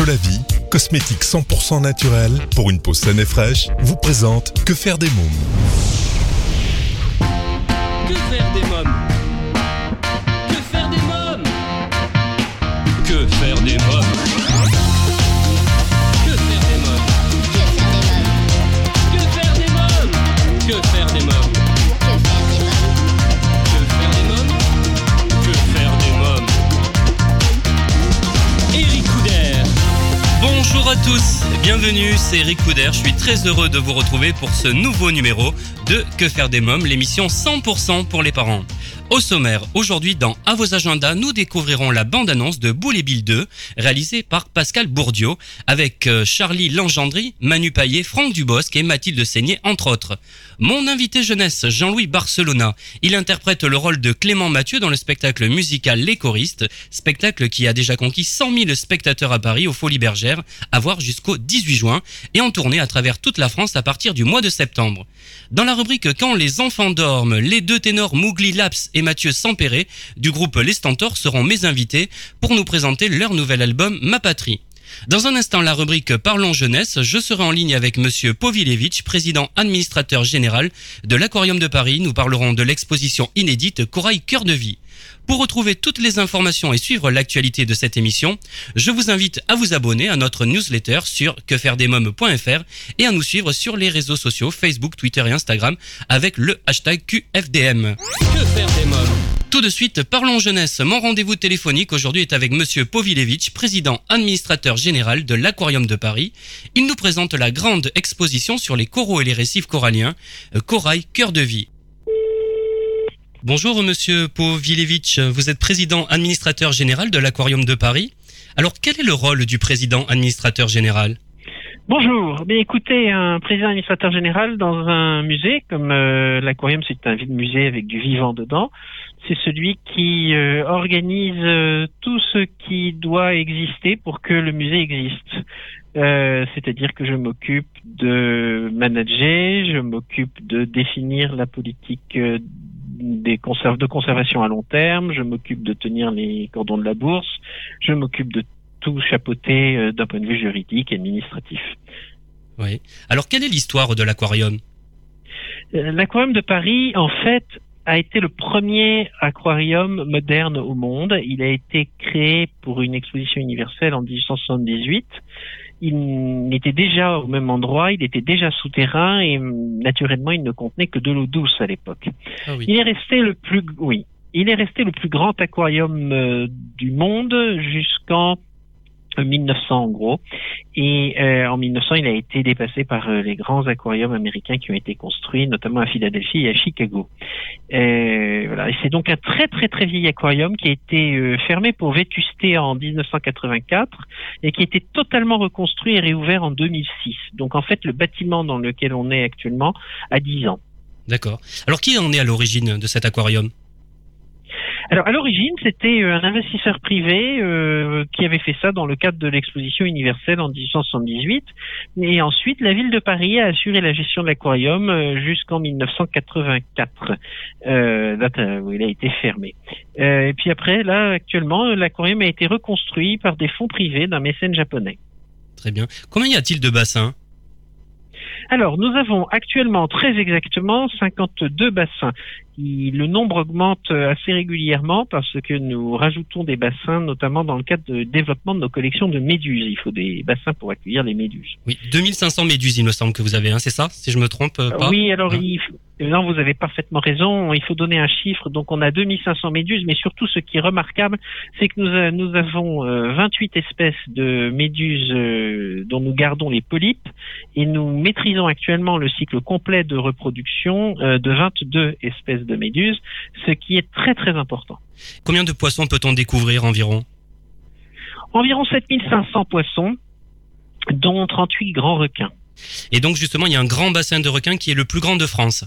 Solavi, cosmétique 100% naturel pour une peau saine et fraîche, vous présente Que faire des mômes tous, bienvenue, c'est Eric Couder. Je suis très heureux de vous retrouver pour ce nouveau numéro de Que faire des mômes, l'émission 100% pour les parents. Au sommaire, aujourd'hui dans À vos agendas, nous découvrirons la bande-annonce de Boule et Bill 2, réalisée par Pascal Bourdieu, avec euh, Charlie Langendry, Manu Paillet, Franck Dubosc et Mathilde Seigné, entre autres. Mon invité jeunesse, Jean-Louis Barcelona, il interprète le rôle de Clément Mathieu dans le spectacle musical Les Choristes, spectacle qui a déjà conquis 100 000 spectateurs à Paris, aux Folies Bergères, à voir jusqu'au 18 juin, et en tournée à travers toute la France à partir du mois de septembre. Dans la rubrique Quand les enfants dorment, les deux ténors Mougli Laps et Mathieu Sampéré du groupe Les Stentors seront mes invités pour nous présenter leur nouvel album Ma Patrie. Dans un instant, la rubrique Parlons jeunesse, je serai en ligne avec monsieur Povilevich, président administrateur général de l'Aquarium de Paris. Nous parlerons de l'exposition inédite Corail Cœur de Vie. Pour retrouver toutes les informations et suivre l'actualité de cette émission, je vous invite à vous abonner à notre newsletter sur quefairedesmoms.fr et à nous suivre sur les réseaux sociaux Facebook, Twitter et Instagram avec le hashtag QFDM. Que faire des mômes? Tout de suite, parlons jeunesse. Mon rendez-vous téléphonique aujourd'hui est avec Monsieur Povilevich, président administrateur général de l'Aquarium de Paris. Il nous présente la grande exposition sur les coraux et les récifs coralliens, euh, Corail Cœur de Vie. Bonjour Monsieur Povilevich, vous êtes président administrateur général de l'Aquarium de Paris. Alors quel est le rôle du président administrateur général? Bonjour. Bien, écoutez, un président administrateur général dans un musée, comme euh, l'aquarium, c'est un vide musée avec du vivant dedans. C'est celui qui euh, organise euh, tout ce qui doit exister pour que le musée existe. C'est-à-dire que je m'occupe de manager, je m'occupe de définir la politique des conserves de conservation à long terme, je m'occupe de tenir les cordons de la bourse, je m'occupe de tout chapeauter euh, d'un point de vue juridique et administratif. Oui. Alors quelle est l'histoire de l'Aquarium? Euh, L'aquarium de Paris, en fait, a été le premier aquarium moderne au monde. Il a été créé pour une exposition universelle en 1878. Il était déjà au même endroit, il était déjà souterrain et hum, naturellement il ne contenait que de l'eau douce à l'époque. Ah oui. Il est resté le plus, oui, il est resté le plus grand aquarium euh, du monde jusqu'en 1900 en gros. Et euh, en 1900, il a été dépassé par euh, les grands aquariums américains qui ont été construits, notamment à Philadelphie et à Chicago. Euh, voilà. Et c'est donc un très très très vieil aquarium qui a été euh, fermé pour vétusté en 1984 et qui a été totalement reconstruit et réouvert en 2006. Donc en fait, le bâtiment dans lequel on est actuellement a 10 ans. D'accord. Alors qui en est à l'origine de cet aquarium? Alors à l'origine, c'était euh, un investisseur privé euh, qui avait fait ça dans le cadre de l'exposition universelle en 1878. Et ensuite, la ville de Paris a assuré la gestion de l'aquarium euh, jusqu'en 1984, euh, date où il a été fermé. Euh, et puis après, là, actuellement, l'aquarium a été reconstruit par des fonds privés d'un mécène japonais. Très bien. Combien y a-t-il de bassins? Alors, nous avons actuellement très exactement 52 bassins. Il- le nombre augmente euh, assez régulièrement parce que nous rajoutons des bassins, notamment dans le cadre de développement de nos collections de méduses. Il faut des bassins pour accueillir les méduses. Oui, 2500 méduses, il me semble que vous avez, hein, c'est ça Si je me trompe euh, pas? Oui, alors Hein il non, vous avez parfaitement raison. Il faut donner un chiffre. Donc, on a 2500 méduses, mais surtout, ce qui est remarquable, c'est que nous, a- nous avons euh, 28 espèces de méduses euh, dont nous gardons les polypes, et nous maîtrisons actuellement le cycle complet de reproduction euh, de 22 espèces de méduses, ce qui est très très important. Combien de poissons peut-on découvrir environ? Environ 7500 poissons, dont 38 grands requins. Et donc justement, il y a un grand bassin de requins qui est le plus grand de France.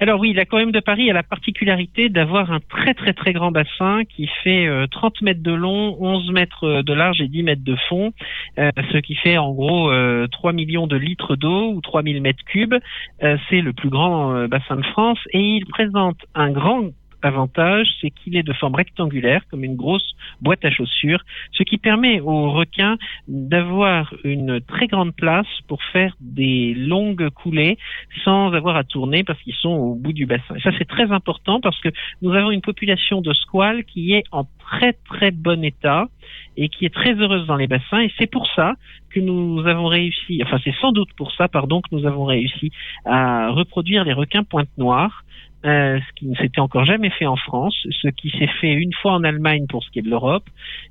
Alors oui, l'aquarium de Paris a la particularité d'avoir un très très très grand bassin qui fait euh, 30 mètres de long, 11 mètres euh, de large et 10 mètres de fond, euh, ce qui fait en gros euh, 3 millions de litres d'eau ou 3000 mètres cubes. Euh, C'est le plus grand euh, bassin de France et il présente un grand avantage, c'est qu'il est de forme rectangulaire, comme une grosse boîte à chaussures, ce qui permet aux requins d'avoir une très grande place pour faire des longues coulées sans avoir à tourner parce qu'ils sont au bout du bassin. Et ça, c'est très important parce que nous avons une population de squales qui est en très très bon état et qui est très heureuse dans les bassins. Et c'est pour ça que nous avons réussi, enfin c'est sans doute pour ça, pardon, que nous avons réussi à reproduire les requins pointe noire. Euh, ce qui ne s'était encore jamais fait en France, ce qui s'est fait une fois en Allemagne pour ce qui est de l'Europe,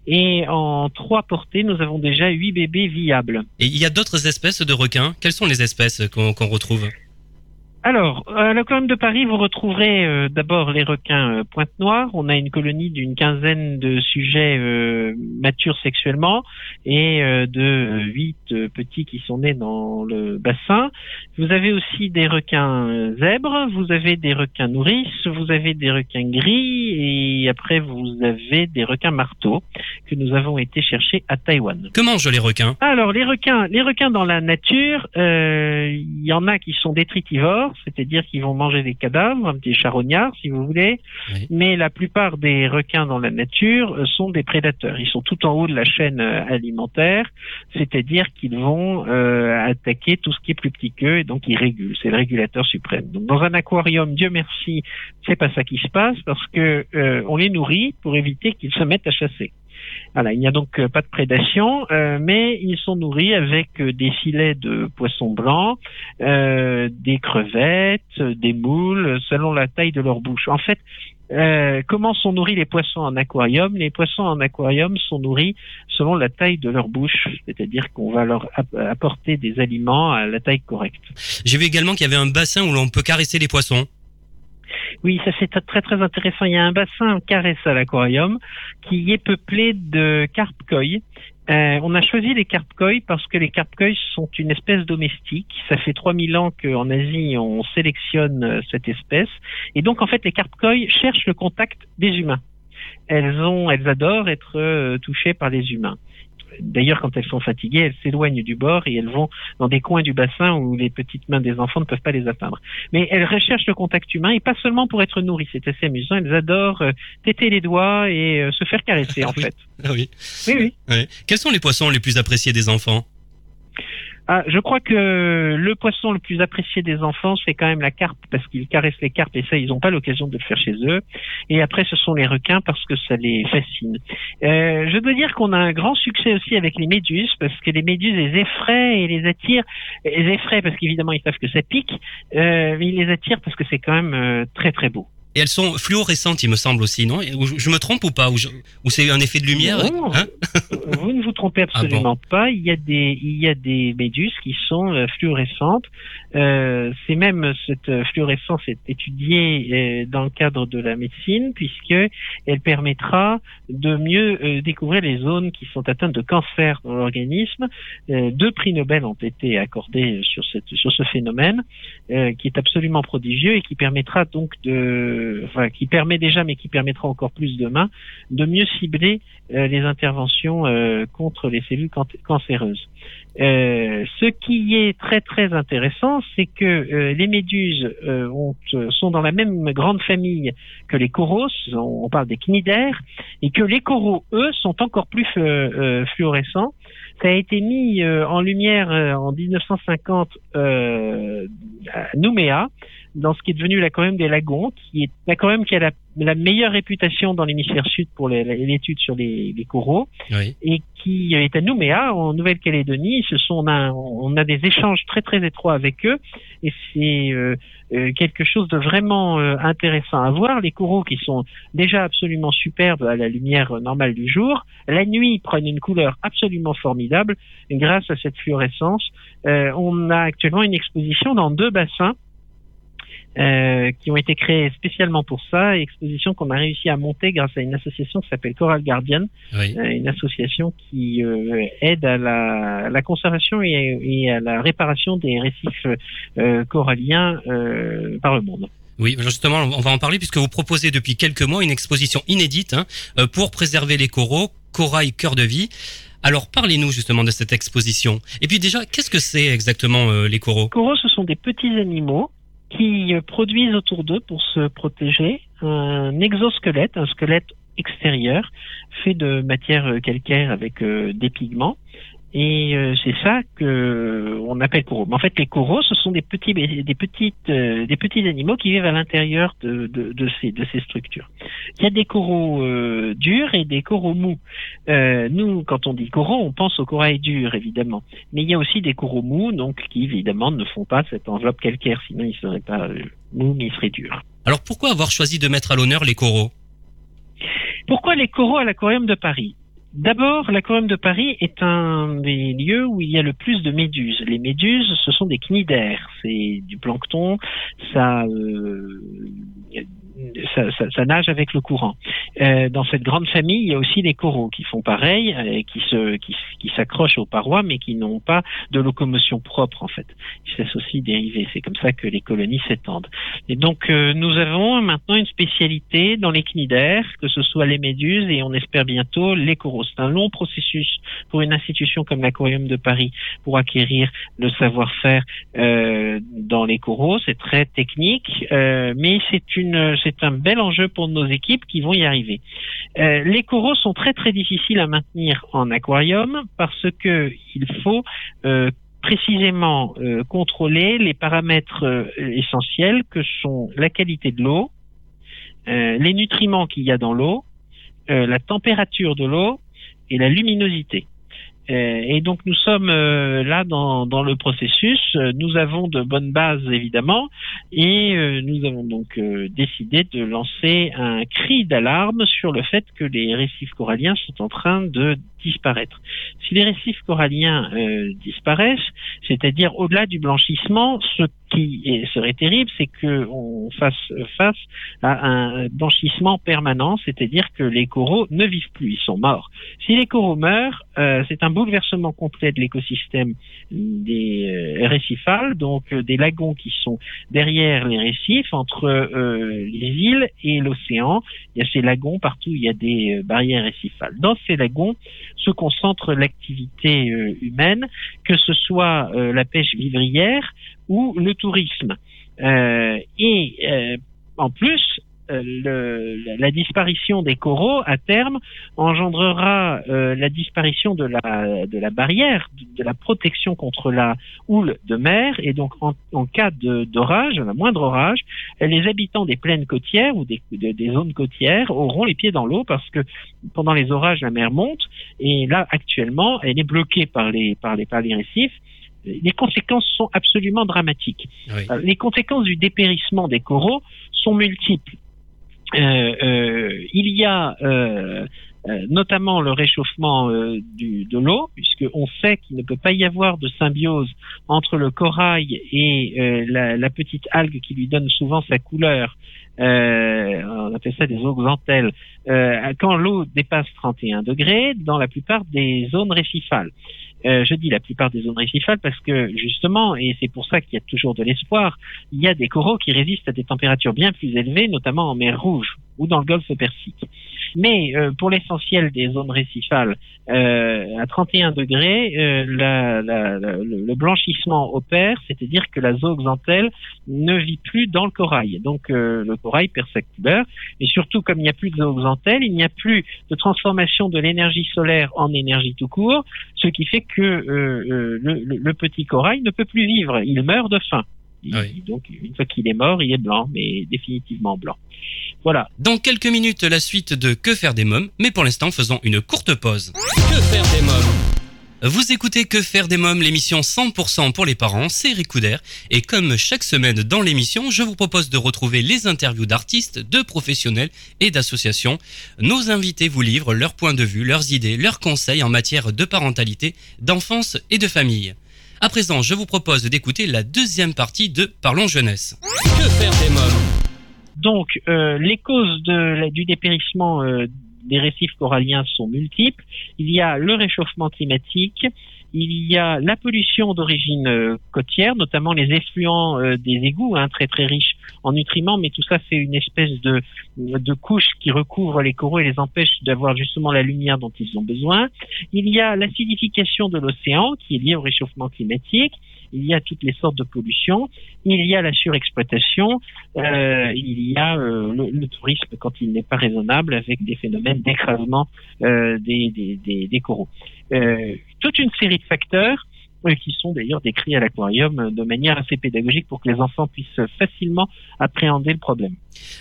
et en trois portées, nous avons déjà huit bébés viables. Et il y a d'autres espèces de requins? Quelles sont les espèces qu'on retrouve? Alors, à l'aquarium de Paris, vous retrouverez euh, d'abord les requins euh, pointe noire. On a une colonie d'une quinzaine de sujets euh, matures sexuellement et euh, de euh, huit euh, petits qui sont nés dans le bassin. Vous avez aussi des requins zèbres, vous avez des requins nourrices, vous avez des requins gris et après vous avez des requins marteaux que nous avons été chercher à Taïwan. Que mangent les requins? Alors les requins, les requins dans la nature, euh, il y en a qui sont détritivores, c'est-à-dire qu'ils vont manger des cadavres, un petit charognard si vous voulez, Oui. mais la plupart des requins dans la nature euh, sont des prédateurs. Ils sont tout en haut de la chaîne euh, alimentaire, c'est-à-dire qu'ils vont euh, attaquer tout ce qui est plus petit qu'eux et donc ils régulent. C'est le régulateur suprême. Donc dans un aquarium, Dieu merci, c'est pas ça qui se passe parce que euh, on les nourrit pour éviter qu'ils se mettent à chasser. Voilà, il n'y a donc euh, pas de prédation, euh, mais ils sont nourris avec euh, des filets de poissons blancs, euh, des crevettes, euh, des moules, selon la taille de leur bouche. En fait, euh, comment sont nourris les poissons en aquarium? Les poissons en aquarium sont nourris selon la taille de leur bouche, c'est-à-dire qu'on va leur app- apporter des aliments à la taille correcte. J'ai vu également qu'il y avait un bassin où l'on peut caresser les poissons. Oui, ça c'est très très intéressant. Il y a un bassin caresse à l'aquarium qui est peuplé de carpe koi. Euh, on a choisi les carpe koi parce que les carpe koi sont une espèce domestique. Ça fait 3000 ans qu'en Asie on sélectionne euh, cette espèce. Et donc en fait les carpe koi cherchent le contact des humains. Elles adorent être euh, touchées par les humains. D'ailleurs, quand elles sont fatiguées, elles s'éloignent du bord et elles vont dans des coins du bassin où les petites mains des enfants ne peuvent pas les atteindre. Mais elles recherchent le contact humain et pas seulement pour être nourries. C'est assez amusant. Elles adorent euh, têter les doigts et euh, se faire caresser, en Oui. fait. Ah oui. Oui, oui. Ouais. Quels sont les poissons les plus appréciés des enfants? Ah, je crois que le poisson le plus apprécié des enfants, c'est quand même la carpe, parce qu'ils caressent les carpes et ça, ils n'ont pas l'occasion de le faire chez eux. Et après, ce sont les requins parce que ça les fascine. Euh, je dois dire qu'on a un grand succès aussi avec les méduses, parce que les méduses les effraient et les attirent. Les effraient parce qu'évidemment, ils savent que ça pique, euh, mais ils les attirent parce que c'est quand même euh, très très beau. Et elles sont fluorescentes, il me semble aussi, non? Je, me trompe ou pas? Ou, je- ou c'est un effet de lumière? Hein? vous ne vous trompez absolument pas. Il y a des, il y a des méduses qui sont euh, fluorescentes. Euh, c'est même cette euh, fluorescence est étudiée euh, dans le cadre de la médecine puisque elle permettra de mieux découvrir les zones qui sont atteintes de cancer dans l'organisme. Deux prix Nobel ont été accordés sur cette, sur ce phénomène euh, qui est absolument prodigieux et qui permettra donc de, enfin, qui permet déjà mais qui permettra encore plus demain de mieux cibler les interventions euh, contre les cellules can- cancéreuses. Euh, ce qui est très très intéressant, c'est que euh, les méduses ont, sont dans la même grande famille que les coraux, on, parle des cnidaires, et que les coraux, eux, sont encore plus fluorescents. Ça a été mis en lumière en 1950 euh, à Nouméa, dans ce qui est devenu l'aquarium des lagons, qui est l'aquarium qui a la, la meilleure réputation dans l'hémisphère sud pour l'étude sur les, les coraux Oui. et qui est à Nouméa, en Nouvelle-Calédonie. Ce sont, on a, on a des échanges très très étroits avec eux et c'est euh, euh, quelque chose de vraiment euh, intéressant à voir. Les coraux qui sont déjà absolument superbes à la lumière euh, normale du jour, la nuit prennent une couleur absolument formidable grâce à cette fluorescence. Euh, on a actuellement une exposition dans deux bassins euh, qui ont été créés spécialement pour ça, exposition qu'on a réussi à monter grâce à une association qui s'appelle Coral Guardian, Oui. euh, une association qui euh, aide à la, à la conservation et, et à la réparation des récifs euh, coralliens euh, par le monde. Oui, justement, on va en parler puisque vous proposez depuis quelques mois une exposition inédite hein, pour préserver les coraux, corail cœur de vie. Alors parlez-nous justement de cette exposition. Et puis déjà, qu'est-ce que c'est exactement euh, les coraux? Les coraux, ce sont des petits animaux qui produisent autour d'eux, pour se protéger, un exosquelette, un squelette extérieur fait de matière calcaire avec euh, des pigments et euh, c'est ça que on appelle coraux. Mais en fait, les coraux, ce sont des petits, des petites, euh, des petits animaux qui vivent à l'intérieur de, de, de, ces, de ces structures. Il y a des coraux euh, durs et des coraux mous. nous, quand on dit coraux, on pense aux corail durs, évidemment. Mais il y a aussi des coraux mous, donc qui évidemment ne font pas cette enveloppe calcaire, sinon ils seraient pas mous, mais ils seraient durs. Alors pourquoi avoir choisi de mettre à l'honneur les coraux? Pourquoi les coraux à l'aquarium de Paris? D'abord, l'aquarium de Paris est un des lieux où il y a le plus de méduses. Les méduses, ce sont des cnidaires, c'est du plancton, ça, euh, ça, nage avec le courant. Euh, dans cette grande famille, il y a aussi les coraux qui font pareil, euh, qui s'accrochent aux parois, mais qui n'ont pas de locomotion propre en fait. Ils se laissent aussi dériver. C'est comme ça que les colonies s'étendent. Et donc, euh, nous avons maintenant une spécialité dans les cnidaires, que ce soit les méduses et on espère bientôt les coraux. C'est un long processus pour une institution comme l'Aquarium de Paris pour acquérir le savoir-faire dans les coraux. C'est très technique, mais c'est une c'est un bel enjeu pour nos équipes qui vont y arriver. Euh, les coraux sont très très difficiles à maintenir en aquarium parce que il faut euh, précisément euh, contrôler les paramètres essentiels que sont la qualité de l'eau, les nutriments qu'il y a dans l'eau, la température de l'eau et la luminosité. Euh, et donc nous sommes euh, là dans, dans, le processus. Nous avons de bonnes bases évidemment et euh, nous avons donc décidé de lancer un cri d'alarme sur le fait que les récifs coralliens sont en train de disparaître. Si les récifs coralliens disparaissent, c'est-à-dire au-delà du blanchissement, ce qui serait terrible, c'est qu'on fasse face à un blanchissement permanent, c'est-à-dire que les coraux ne vivent plus, ils sont morts. Si les coraux meurent, c'est un bouleversement complet de l'écosystème des euh, récifales, donc euh, des lagons qui sont derrière les récifs, entre euh, les îles et l'océan. Il y a ces lagons partout, il y a des barrières récifales. Dans ces lagons se concentre l'activité humaine, que ce soit la pêche vivrière ou le tourisme. et en plus, euh, le, la disparition des coraux à terme engendrera euh, la disparition de la, de la barrière, de, la protection contre la houle de mer, et donc en, en cas d'orage, la moindre orage, les habitants des plaines côtières ou des, des zones côtières auront les pieds dans l'eau parce que pendant les orages la mer monte, et là actuellement elle est bloquée par les par les par les récifs les conséquences sont absolument dramatiques. Euh, les conséquences du dépérissement des coraux sont multiples. Euh, euh, il y a euh, notamment le réchauffement de l'eau, puisqu'on sait qu'il ne peut pas y avoir de symbiose entre le corail et la, la, petite algue qui lui donne souvent sa couleur. on appelle ça des oxantelles. quand l'eau dépasse 31 degrés, dans la plupart des zones récifales. Euh, je dis la plupart des zones récifales parce que justement, et c'est pour ça qu'il y a toujours de l'espoir, il y a des coraux qui résistent à des températures bien plus élevées, notamment en mer Rouge ou dans le golfe Persique. Mais euh, pour l'essentiel des zones récifales, euh, à 31 degrés, euh, la, le, blanchissement opère, c'est-à-dire que la zooxanthelle ne vit plus dans le corail. Donc euh, le corail perd sa couleur. Et surtout, comme il n'y a plus de zooxanthelle, il n'y a plus de transformation de l'énergie solaire en énergie tout court, ce qui fait que le petit corail ne peut plus vivre. Il meurt de faim. Donc, une fois qu'il est mort, il est blanc, mais définitivement blanc. Voilà. Dans quelques minutes, la suite de Que faire des mômes, mais pour l'instant, faisons une courte pause. Que faire des mômes vous écoutez Que faire des mômes, l'émission 100% pour les parents, c'est Ricoudère. Et comme chaque semaine dans l'émission, je vous propose de retrouver les interviews d'artistes, de professionnels et d'associations. Nos invités vous livrent leurs points de vue, leurs idées, leurs conseils en matière de parentalité, d'enfance et de famille. À présent, je vous propose d'écouter la deuxième partie de Parlons jeunesse. Que faire des mômes Donc, euh, les causes de, du dépérissement euh, des récifs coralliens sont multiples. Il y a le réchauffement climatique, il y a la pollution d'origine euh, côtière, notamment les effluents euh, des égouts, hein, très très riches en nutriments, mais tout ça c'est une espèce de, de couche qui recouvre les coraux et les empêche d'avoir justement la lumière dont ils ont besoin. Il y a l'acidification de l'océan qui est liée au réchauffement climatique. Il y a toutes les sortes de pollution, il y a la surexploitation, euh, il y a euh, le, tourisme quand il n'est pas raisonnable avec des phénomènes d'écrasement euh, des, coraux. toute une série de facteurs qui sont d'ailleurs décrits à l'aquarium de manière assez pédagogique pour que les enfants puissent facilement appréhender le problème.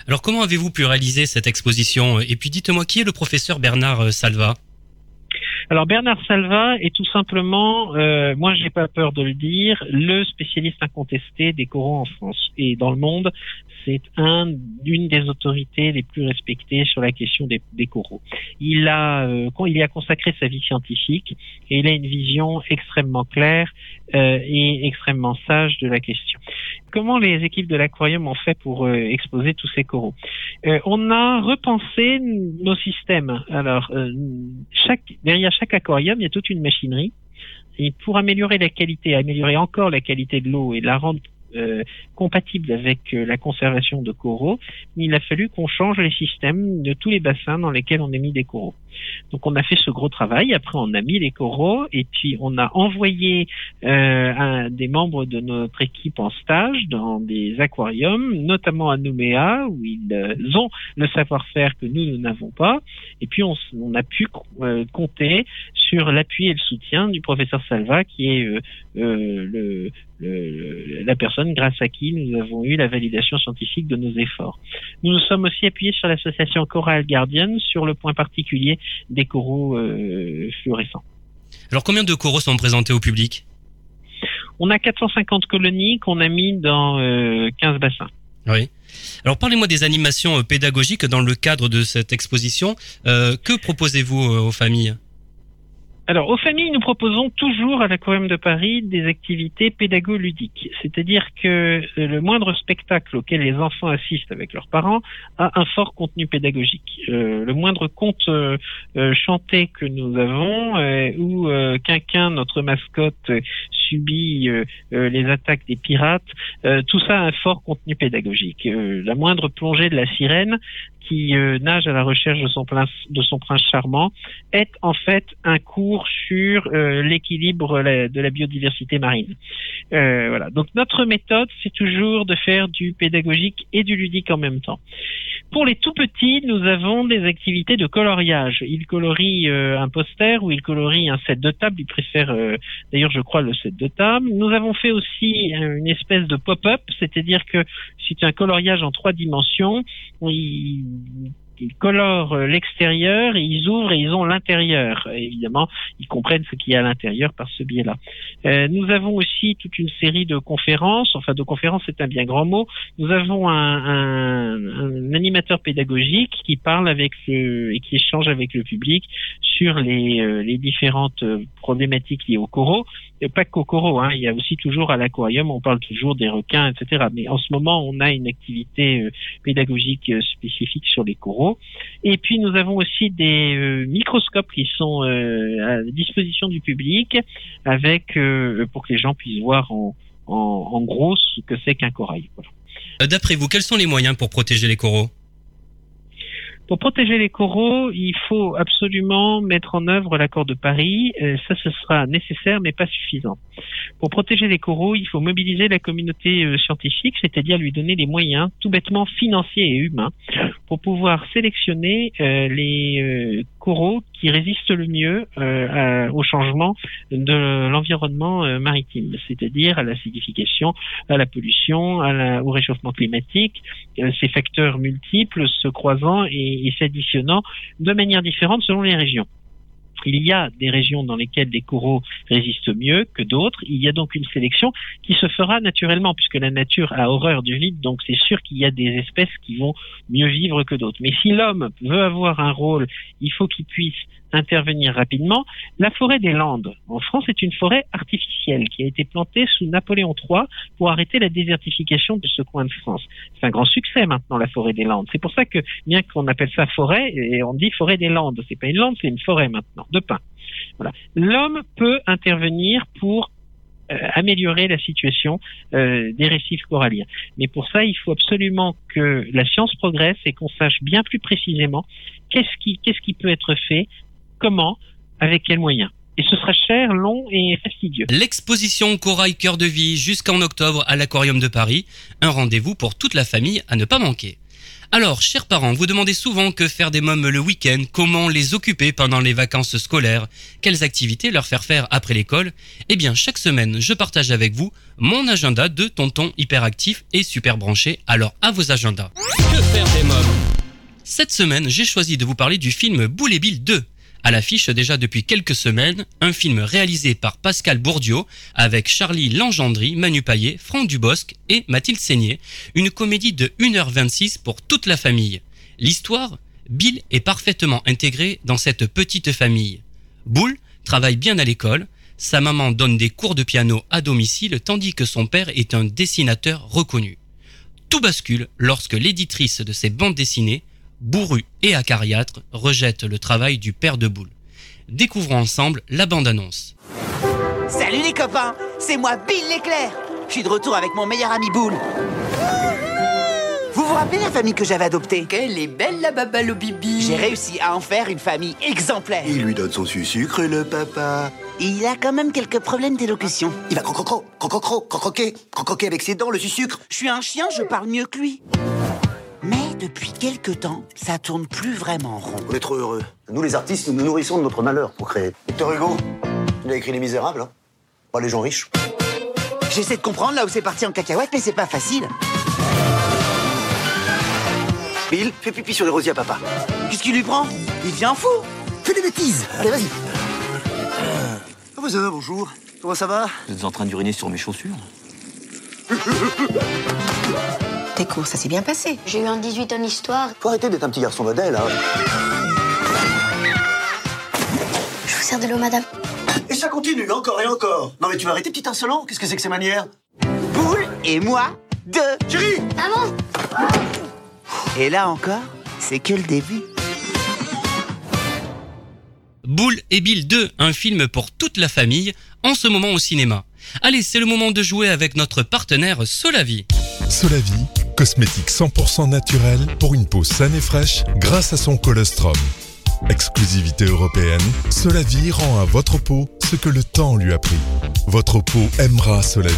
Alors comment avez-vous pu réaliser cette exposition? Et puis dites-moi qui est le professeur Bernard Salva? Alors Bernard Salva est tout simplement, euh, moi j'ai pas peur de le dire, le spécialiste incontesté des coraux en France et dans le monde. C'est un d'une des autorités les plus respectées sur la question des, coraux. Il a, euh, il y a consacré sa vie scientifique et il a une vision extrêmement claire euh, et extrêmement sage de la question. Comment les équipes de l'aquarium ont fait pour euh, exposer tous ces coraux? Euh, On a repensé nos systèmes. Alors, chaque, derrière chaque aquarium, il y a toute une machinerie. Et pour améliorer la qualité, améliorer encore la qualité de l'eau et la rendre euh, compatible avec euh, la conservation de coraux, il a fallu qu'on change les systèmes de tous les bassins dans lesquels on a mis des coraux. Donc on a fait ce gros travail, après on a mis les coraux et puis on a envoyé euh, des membres de notre équipe en stage dans des aquariums, notamment à Nouméa, où ils euh, ont le savoir-faire que nous, nous n'avons pas. Et puis on, a pu compter sur l'appui et le soutien du professeur Salva, qui est la personne grâce à qui nous avons eu la validation scientifique de nos efforts. Nous nous sommes aussi appuyés sur l'association Coral Guardian sur le point particulier des coraux euh, fluorescents. Alors combien de coraux sont présentés au public? On a 450 colonies qu'on a mis dans 15 euh, bassins. Oui. Alors parlez-moi des animations euh, pédagogiques dans le cadre de cette exposition. que proposez-vous aux familles? Alors, aux familles, nous proposons toujours à l'Aquarium de Paris des activités pédago-ludiques. C'est-à-dire que euh, le moindre spectacle auquel les enfants assistent avec leurs parents a un fort contenu pédagogique. Euh, le moindre conte euh, chanté que nous avons, ou qu'un notre mascotte, subit les attaques des pirates, tout ça a un fort contenu pédagogique. la moindre plongée de la sirène qui euh, nage à la recherche de son, prince, charmant est en fait un cours sur euh, l'équilibre de la biodiversité marine. Euh, voilà. Donc notre méthode, c'est toujours de faire du pédagogique et du ludique en même temps. Pour les tout petits, nous avons des activités de coloriage. Ils colorient un poster ou ils colorient un set de table. Ils préfèrent d'ailleurs, je crois, le set de table. Nous avons fait aussi une espèce de pop-up, c'est-à-dire que c'est un coloriage en trois dimensions. Ils ils colorent euh, l'extérieur, ils ouvrent et ils ont l'intérieur. Évidemment, ils comprennent ce qu'il y a à l'intérieur par ce biais-là. Euh, nous avons aussi toute une série de conférences, enfin de conférences c'est un bien grand mot. Nous avons un, un, animateur pédagogique qui parle avec le, et qui échange avec le public sur les, euh, les différentes problématiques liées aux coraux. Pas qu'aux coraux, hein. il y a aussi toujours à l'aquarium, on parle toujours des requins, etc. Mais en ce moment, on a une activité pédagogique spécifique sur les coraux et puis nous avons aussi des euh, microscopes qui sont euh, à disposition du public, avec euh, pour que les gens puissent voir en, en, gros ce que c'est qu'un corail. D'après vous, quels sont les moyens pour protéger les coraux? Pour protéger les coraux, il faut absolument mettre en œuvre l'accord de Paris. ça, ce sera nécessaire, mais pas suffisant. Pour protéger les coraux, il faut mobiliser la communauté scientifique, c'est-à-dire lui donner les moyens, tout bêtement financiers et humains, pour pouvoir sélectionner euh, les euh, coraux qui résistent le mieux euh, au changement de l'environnement maritime, c'est-à-dire à l'acidification, à la pollution, au réchauffement climatique, ces facteurs multiples se croisant et s'additionnant de manière différente selon les régions. Il y a des régions dans lesquelles les coraux résistent mieux que d'autres. Il y a donc une sélection qui se fera naturellement puisque la nature a horreur du vide. Donc c'est sûr qu'il y a des espèces qui vont mieux vivre que d'autres. Mais si l'homme veut avoir un rôle, il faut qu'il puisse intervenir rapidement. La forêt des Landes en France est une forêt artificielle qui a été plantée sous Napoléon III pour arrêter la désertification de ce coin de France. C'est un grand succès maintenant la forêt des Landes. C'est pour ça que bien qu'on appelle ça forêt et on dit forêt des Landes, c'est pas une lande, c'est une forêt maintenant de pins. L'homme peut intervenir pour euh, améliorer la situation euh, des récifs coralliens. Mais pour ça, il faut absolument que la science progresse et qu'on sache bien plus précisément qu'est-ce qui peut être fait comment, avec quels moyens. et ce sera cher, long et fastidieux. L'exposition Corail Cœur de Vie jusqu'en octobre à l'Aquarium de Paris. Un rendez-vous pour toute la famille à ne pas manquer. Alors, chers parents, vous demandez souvent que faire des mômes le week-end, comment les occuper pendant les vacances scolaires, quelles activités leur faire faire après l'école. Eh bien, chaque semaine, je partage avec vous mon agenda de tonton hyperactif et super branché. Alors, à vos agendas. Que faire des mômes? Cette semaine, j'ai choisi de vous parler du film Boule et Bill 2. À l'affiche déjà depuis quelques semaines, un film réalisé par Pascal Bourdieu avec Charlie Langendry, Manu Payet, Franck Dubosc et Mathilde Seigné. Une comédie de 1h26 pour toute la famille. L'histoire Bill est parfaitement intégré dans cette petite famille. Boule travaille bien à l'école, sa maman donne des cours de piano à domicile tandis que son père est un dessinateur reconnu. Tout bascule lorsque l'éditrice de ses bandes dessinées, bourru et acariâtre, rejette le travail du père de Boule. Découvrons ensemble la bande-annonce. Salut les copains, c'est moi Bill l'éclair. Je suis de retour avec mon meilleur ami Boule. Vous vous rappelez la famille que j'avais adoptée? Qu'elle est belle la babalo bibi J'ai réussi à en faire une famille exemplaire. Il lui donne son sucre, le papa. Il a quand même quelques problèmes d'élocution. Il va crocro, crocro, crocroquer, crocroquer avec ses dents le sucre. Je suis un chien, je parle mieux que lui. Depuis quelque temps, ça tourne plus vraiment rond. On est trop heureux. Nous, les artistes, nous nous nourrissons de notre malheur pour créer. Victor Hugo, il a écrit Les Misérables, hein Pas les gens riches. J'essaie de comprendre là où c'est parti en cacahuète, mais c'est pas facile. Bill, fais pipi sur les rosiers à papa. Qu'est-ce qu'il lui prend? Il devient fou. Fais des bêtises. Allez, vas-y. Ah, voisin, bonjour. Comment ça va? Vous êtes en train d'uriner sur mes chaussures Tes cours, ça s'est bien passé. J'ai eu un 18 en histoire. Faut arrêter d'être un petit garçon modèle, hein. Je vous sers de l'eau, madame. Et ça continue, encore et encore. Non, mais tu vas arrêter, petit insolent? Qu'est-ce que c'est que ces manières? Boule et moi, deux. Chérie Maman Et là encore, c'est que le début. Boule et Bill 2, un film pour toute la famille, en ce moment au cinéma. Allez, c'est le moment de jouer avec notre partenaire Solavi. Solavi, cosmétique 100% naturel pour une peau saine et fraîche grâce à son colostrum. Exclusivité européenne, Solavi rend à votre peau ce que le temps lui a pris. Votre peau aimera Solavi.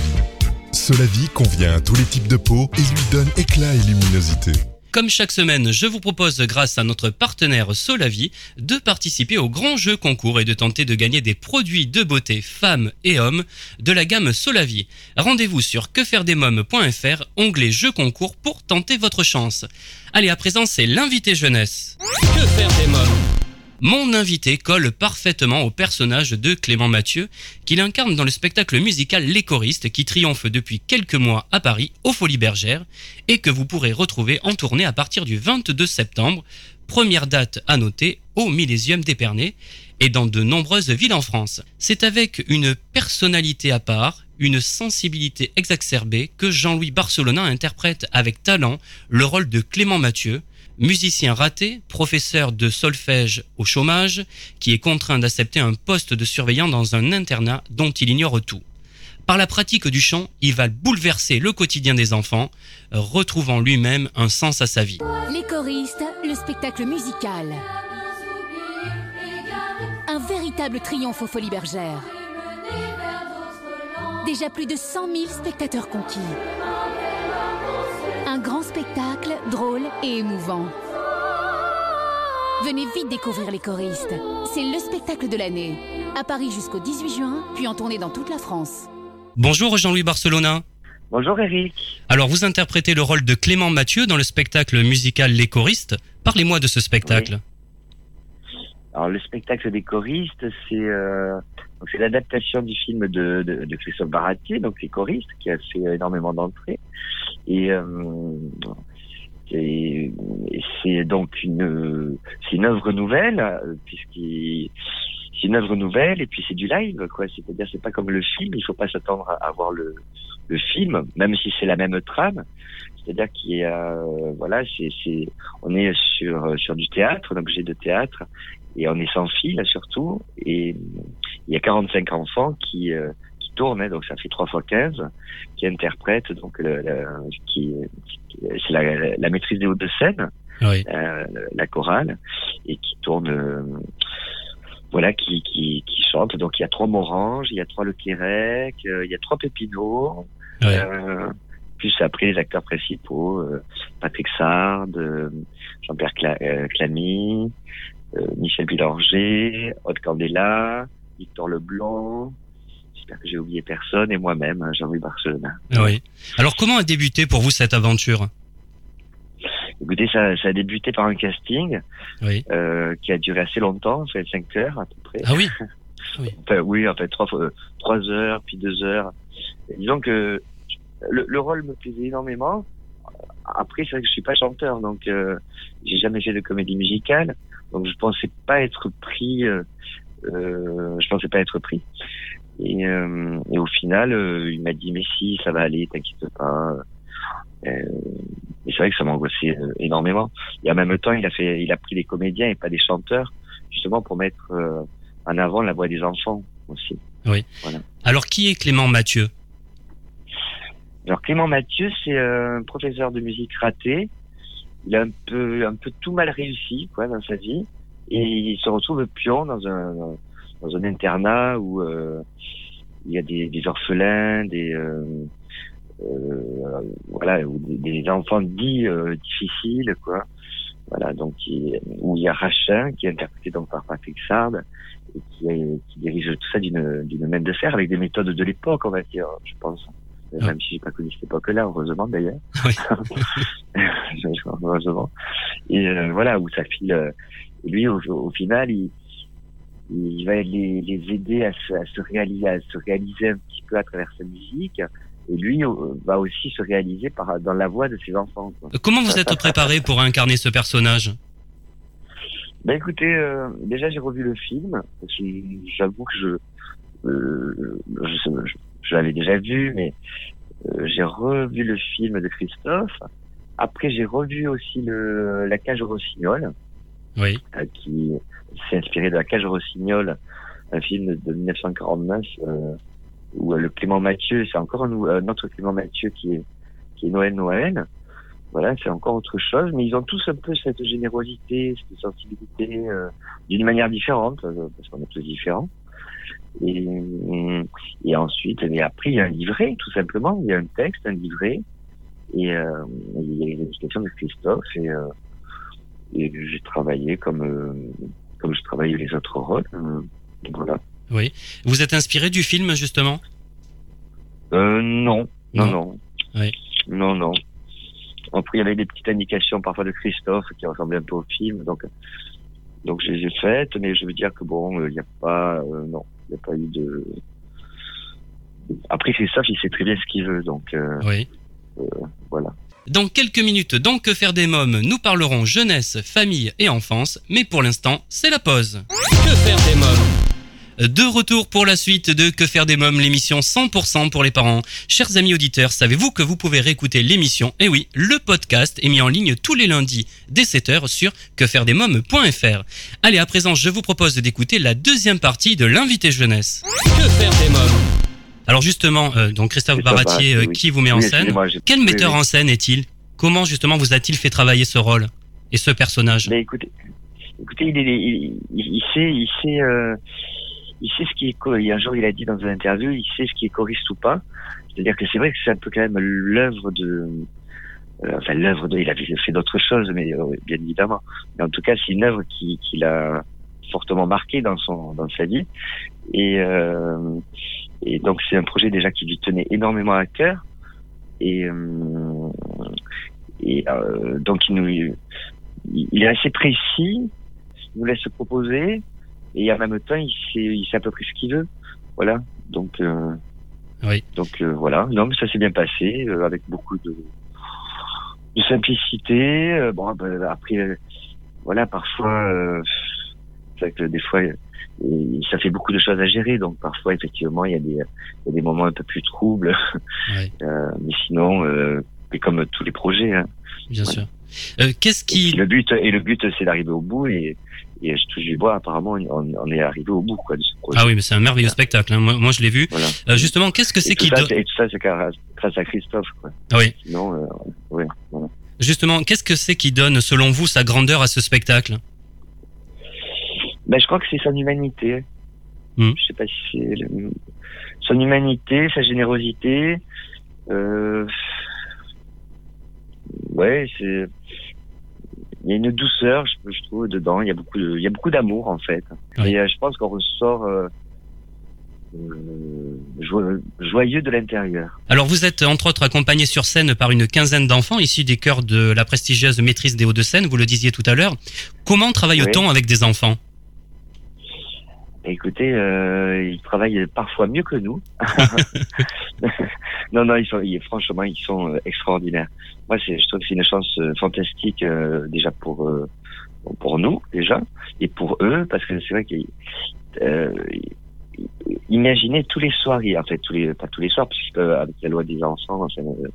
Solavi convient à tous les types de peau et lui donne éclat et luminosité. Comme chaque semaine, je vous propose, grâce à notre partenaire Solavi, de participer au grand jeu concours et de tenter de gagner des produits de beauté femmes et hommes de la gamme Solavi. Rendez-vous sur quefairedesmoms.fr, onglet jeu concours pour tenter votre chance. Allez, à présent, c'est l'invité jeunesse. Que faire des mômes? Mon invité colle parfaitement au personnage de Clément Mathieu, qu'il incarne dans le spectacle musical Les Choristes qui triomphe depuis quelques mois à Paris, aux Folies Bergères, et que vous pourrez retrouver en tournée à partir du 22 septembre, première date à noter au Millésium d'Épernay, et dans de nombreuses villes en France. C'est avec une personnalité à part, une sensibilité exacerbée que Jean-Louis Barcelona interprète avec talent le rôle de Clément Mathieu, musicien raté, professeur de solfège au chômage, qui est contraint d'accepter un poste de surveillant dans un internat dont il ignore tout. Par la pratique du chant, il va bouleverser le quotidien des enfants, retrouvant lui-même un sens à sa vie. Les choristes, le spectacle musical. Un véritable triomphe aux Folies Bergères. Déjà plus de 100 000 spectateurs conquis. Un grand spectacle, drôle et émouvant. Venez vite découvrir les choristes. C'est le spectacle de l'année. À Paris jusqu'au 18 juin, puis en tournée dans toute la France. Bonjour Jean-Louis Barcelona. Bonjour Eric. Alors vous interprétez le rôle de Clément Mathieu dans le spectacle musical Les Choristes. Parlez-moi de ce spectacle. Alors le spectacle des choristes, c'est euh, c'est l'adaptation du film de, de, de Christophe Baratier, donc les choristes, qui a fait énormément d'entrées. Et, euh, c'est donc une c'est une œuvre nouvelle puisqu'il c'est une œuvre nouvelle et puis c'est du live quoi. C'est-à-dire c'est pas comme le film, il faut pas s'attendre à, voir le le film, même si c'est la même trame. C'est-à-dire qu'il y a, voilà, c'est, c'est, on est sur sur du théâtre, donc j'ai de théâtre, et on est sans fil surtout, et il y a 45 enfants qui euh, qui tournent, hein, donc ça fait 3 fois 15, qui interprètent donc le, le- qui, qui- c'est la, la maîtrise des hautes de scène, Oui. euh, la chorale, et qui tourne euh, voilà, qui, qui, qui chante. Donc il y a trois Morange, il y a trois Le Quérec, euh, il y a trois Pépineau. Ouais. Euh, plus après les acteurs principaux, euh, Patrick Sard, Jean-Pierre Cla Clamy, Michel Bilanger, Aude Candela, Victor Leblanc, j'espère que j'ai oublié personne, et moi-même, hein, Jean-Louis Barcelona. Oui. Alors comment a débuté pour vous cette aventure? Écoutez, ça, ça a débuté par un casting Oui. euh, qui a duré assez longtemps, ça fait cinq heures à peu près. Ah oui. Oui. Enfin, oui, en fait, trois, fois- trois heures, puis deux heures. Et disons que le, le rôle me plaisait énormément. Après, c'est vrai que je suis pas chanteur, donc euh, j'ai jamais fait de comédie musicale, donc je pensais pas être pris. Euh, euh, je pensais pas être pris. Et, euh, et au final, euh, il m'a dit mais si, ça va aller, t'inquiète pas. Euh, et c'est vrai que ça m'angoissait énormément. Et en même temps, il a fait, il a pris des comédiens et pas des chanteurs, justement pour mettre en avant la voix des enfants aussi. Oui. Voilà. Alors qui est Clément Mathieu? Alors Clément Mathieu, c'est un professeur de musique raté. Il a un peu, un peu tout mal réussi, quoi, dans sa vie, et il se retrouve pion dans un, dans un internat où euh, il y a des, des orphelins, des, euh, euh, voilà, où des, des enfants dits euh, difficiles, quoi. Voilà, donc il- où il y a Rachin qui est interprété donc par Patrick Sard et qui, est- qui dirige tout ça d'une d'une main de fer avec des méthodes de l'époque, on va dire, je pense. Même si j'ai pas connu cette époque-là, heureusement d'ailleurs. heureusement. Et euh, voilà, où ça file. Et lui, au, au final, il, il va les, les aider à se, à se réaliser, à se réaliser un petit peu à travers sa musique. Et lui euh, va aussi se réaliser par, dans la voix de ses enfants. quoi. Comment vous êtes préparé pour incarner ce personnage? Ben écoutez, euh, déjà j'ai revu le film. J'avoue que je, euh, je, je, je l'avais déjà vu, mais euh, j'ai revu le film de Christophe. Après j'ai revu aussi le La cage au rossignol, Euh, qui s'est inspiré de La cage rossignol, un film de 1949 euh, où euh, le Clément Mathieu, c'est encore un, autre Clément Mathieu qui est Noël Noël. Voilà, c'est encore autre chose, mais ils ont tous un peu cette générosité, cette sensibilité, d'une manière différente, parce qu'on est tous différents. Et, ensuite, et après, il y a un livret, tout simplement. Il y a un texte, un livret, et il y a les explications de Christophe, et, et j'ai travaillé comme euh, comme je travaillais les autres rôles. euh, voilà. Oui. Vous êtes inspiré du film justement? Euh, non, non, non. Oui. Non, non. Après, il y avait des petites indications parfois de Christophe qui ressemblaient un peu au film, donc donc je les ai faites, mais je veux dire que bon, il n'y a pas, euh, non, il n'y a pas eu de. Après, Christophe, il sait très bien ce qu'il veut, donc euh, Oui. euh, voilà. Dans quelques minutes, dans Que faire des mômes, nous parlerons jeunesse, famille et enfance, mais pour l'instant, c'est la pause. Que faire des mômes De retour pour la suite de Que faire des mômes, l'émission 100% pour les parents. Chers amis auditeurs, savez-vous que vous pouvez réécouter l'émission Eh oui, le podcast est mis en ligne tous les lundis dès 7h sur quefairedesmômes.fr. Allez, à présent, je vous propose d'écouter la deuxième partie de l'invité jeunesse. Que faire des mômes Alors justement, euh, donc Christophe Baratier, euh, oui. qui vous met en scène Quel metteur oui. en scène est-il? Comment justement vous a-t-il fait travailler ce rôle et ce personnage? Mais écoutez, écoutez, il, est- il, il, sait, il sait, euh, il sait ce qui est. co- il y a Un jour, il a dit dans une interview, il sait ce qui est choriste ou pas. C'est-à-dire que c'est vrai que c'est un peu quand même l'œuvre de. euh, enfin, l'œuvre de. Il a fait d'autres choses, mais euh, bien évidemment. Mais en tout cas, c'est une œuvre qui, qui l'a fortement marqué dans son dans sa vie. Et euh, et donc c'est un projet déjà qui lui tenait énormément à cœur. Et euh, et euh, donc il nous il il est assez précis, il nous laisse se proposer, et en même temps, il sait, il sait à peu près ce qu'il veut. Voilà. Donc, euh, Oui. donc voilà. Non, mais ça s'est bien passé, avec beaucoup de, de simplicité. Bon, ben, après, voilà, parfois, c'est vrai que des fois, euh, ça fait beaucoup de choses à gérer, donc parfois, effectivement, il y a des, il y a des moments un peu plus troubles. Oui. Euh, mais sinon, euh, c'est comme tous les projets. Hein. Bien sûr. Euh, Qu'est-ce Et qui... le but et le but c'est d'arriver au bout et, et je touche du bois apparemment on, on est arrivé au bout quoi de ce projet. Ah oui, mais c'est un merveilleux spectacle. hein. Moi, moi, je l'ai vu. Voilà. Euh, justement, qu'est-ce que Et c'est qui... ça, do- et tout ça c'est grâce grâce à Christophe quoi. Ah oui. Sinon euh, ouais, voilà. Justement, qu'est-ce que c'est qui donne, selon vous, sa grandeur à ce spectacle? Ben, je crois que c'est son humanité. Hmm. Je sais pas si c'est le- son humanité, sa générosité. Euh... Ouais, c'est. Il y a une douceur, je, je trouve, dedans. Il y a beaucoup, de... il y a beaucoup d'amour en fait. Oui. Et euh, je pense qu'on ressort euh, euh, jo- joyeux de l'intérieur. Alors vous êtes entre autres accompagné sur scène par une quinzaine d'enfants issus des chœurs de la prestigieuse maîtrise des Hauts-de-Seine, vous le disiez tout à l'heure. Comment travaille-t-on avec des enfants? Écoutez, euh, ils travaillent parfois mieux que nous. non, non, ils sont, ils- franchement, ils sont euh, extraordinaires. Moi, je trouve que c'est une chance euh, fantastique déjà pour pour nous déjà et pour eux parce que c'est vrai qu'ils imaginez tous les soirs, en fait, tous les pas tous les soirs puisque euh, avec la loi des enfants, enfin, ils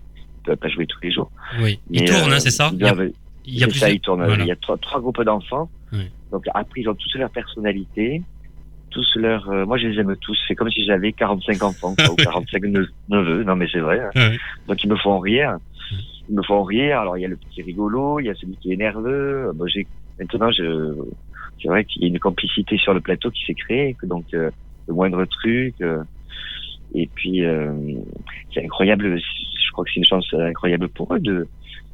peuvent pas jouer tous les jours. Oui. Ils Mais, tournent, hein, c'est ça ils Il y a- doivent- il y a c'est ça, ils tournent. voilà. Il y a trois, trois groupes d'enfants. Oui. Donc après, ils ont tous leur personnalité, tous leur. euh, moi, je les aime tous. C'est comme si j'avais 45 enfants quoi, ou 45 ne- neveux. Non, mais c'est vrai. hein. Ouais. Donc ils me font rire. Ils me font rire. Alors il y a le petit rigolo, il y a celui qui est nerveux. Bon, j'ai maintenant, je. C'est vrai qu'il y a une complicité sur le plateau qui s'est créée. Donc euh, le moindre truc. euh, et puis euh, c'est incroyable. Je crois que c'est une chance incroyable pour eux de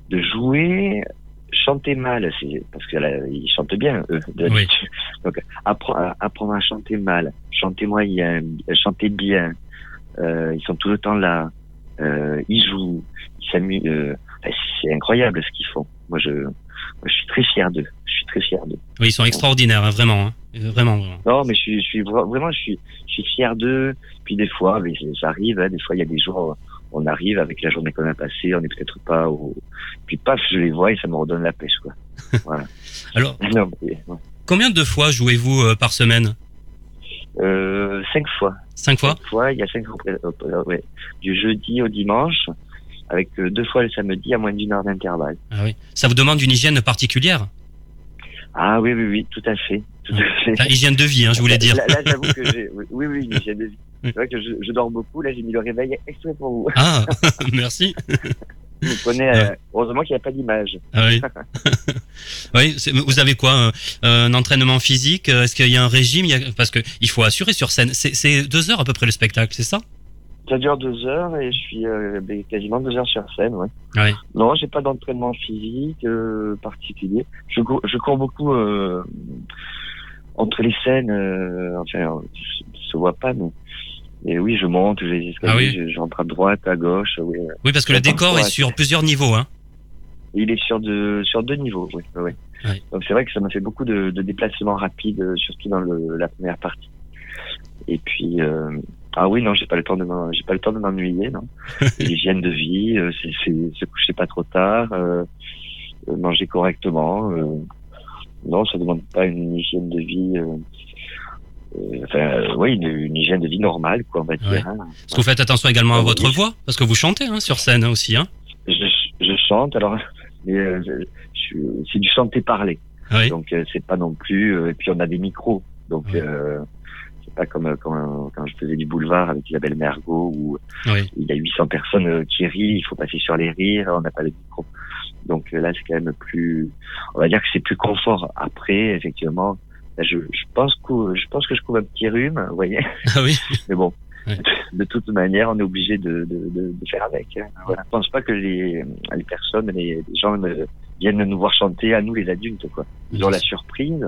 de jouer chanter mal, c'est parce qu'ils chantent bien, eux. Donc, appre- apprendre à chanter mal, chanter moyen, chanter bien. Euh, ils sont tout le temps là. Euh, ils jouent, ils s'amusent. euh, enfin, c'est incroyable ce qu'ils font. Moi, je, moi, je suis très fier d'eux. Je suis très fier d'eux. Oui, ils sont extraordinaires, hein, vraiment, hein. Vraiment, vraiment. Non, mais je suis, je suis vra- vraiment, je suis, je suis fier d'eux. Puis des fois, mais ça arrive. Hein, des fois, il y a des jours, on arrive avec la journée qu'on a passée, on n'est peut-être pas au. Puis paf, je les vois et ça me redonne la pêche, quoi. voilà. Alors, Non, mais, ouais. combien de fois jouez-vous euh, par semaine? Euh, cinq fois. Cinq fois? Cinq fois, il y a cinq repré- euh, ouais. Du jeudi au dimanche, avec euh, deux fois le samedi à moins d'une heure d'intervalle. Ah oui. Ça vous demande une hygiène particulière? Ah oui, oui, oui, tout à fait. Tout à fait. Enfin, hygiène de vie, hein, je voulais dire. Là, là, j'avoue que j'ai, oui, oui, oui, une hygiène de vie. C'est vrai que je, je dors beaucoup. Là, j'ai mis le réveil exprès pour vous. Ah, merci. Vous prenez, euh, heureusement qu'il n'y a pas d'image. Ah oui. oui, vous avez quoi un, un entraînement physique euh, Est-ce qu'il y a un régime Il y a- Parce que il faut assurer sur scène. C'est- deux heures à peu près le spectacle, c'est ça? Ça dure deux heures et je suis euh, ben, quasiment deux heures sur scène, ouais. Oui. Non, j'ai pas d'entraînement physique euh, particulier. Je cours, je cours beaucoup euh, entre les scènes. euh, enfin, ça se voit pas, mais, mais oui, je monte, escaliers, Ah oui. je- j'entre à droite, à gauche. Oui. Oui, parce que le décor est sur plusieurs niveaux. Hein. Il est sur deux, sur deux niveaux, oui. oui. Donc c'est vrai que ça m'a fait beaucoup de, de déplacements rapides, euh, surtout dans le, la première partie. Et puis, euh, ah oui, non, j'ai pas le temps de j'ai pas le temps de m'ennuyer, non. L'hygiène de vie, euh, c'est c'est- se coucher pas trop tard, euh, euh, manger correctement. euh, non, ça demande pas une hygiène de vie. Euh, enfin, euh, oui, une, une hygiène de vie normale, quoi, on va dire. Ouais. hein. Parce que vous faites attention également à votre voix, parce que vous chantez hein, sur scène aussi. Hein. je, je chante alors euh, c'est du chanter parler Oui. donc euh, c'est pas non plus euh, et puis on a des micros donc Oui. c'est pas comme quand, quand je faisais du boulevard avec Isabelle Mergot où Oui. il y a 800 personnes qui rient il faut passer sur les rires on n'a pas de micro donc là c'est quand même plus on va dire que c'est plus confort après effectivement je, je pense que je pense que je trouve un petit rhume vous voyez Ah oui. mais bon, de toute manière, on est obligé de, de, de, de faire avec. hein. Voilà. Je pense pas que les, les personnes, les, les gens ne- viennent nous voir chanter à nous, les adultes. Quoi. Ils ont la surprise,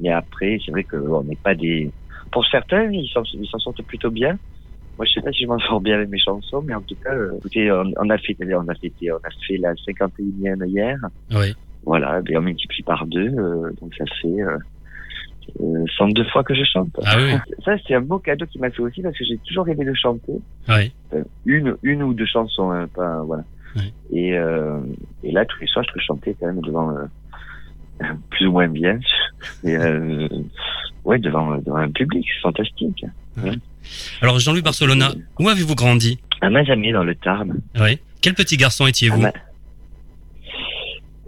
mais après, c'est vrai qu'on n'est pas des. Pour certains, ils s'en sortent plutôt bien. Moi, je sais pas si je m'en sors bien avec mes chansons, mais en tout cas, euh, écoutez, on, on a fait, on a fait, on a fait la 51e hier. Oui. Voilà, ben on multiplie par deux, euh, donc ça fait euh, euh, 102 fois que je chante. Ah oui. Ça, c'est un beau cadeau qui m'a fait aussi parce que j'ai toujours aimé de chanter. Oui. Euh, une, une ou deux chansons, hein, pas voilà. Et, euh, et là, tous les soirs, je peux chanter quand même devant euh, plus ou moins bien, ouais, devant, devant un public, c'est fantastique. Alors Jean-Louis Barcelona, où avez-vous grandi? À Mazamet, dans le Tarn. Oui. Quel petit garçon étiez-vous? Ah,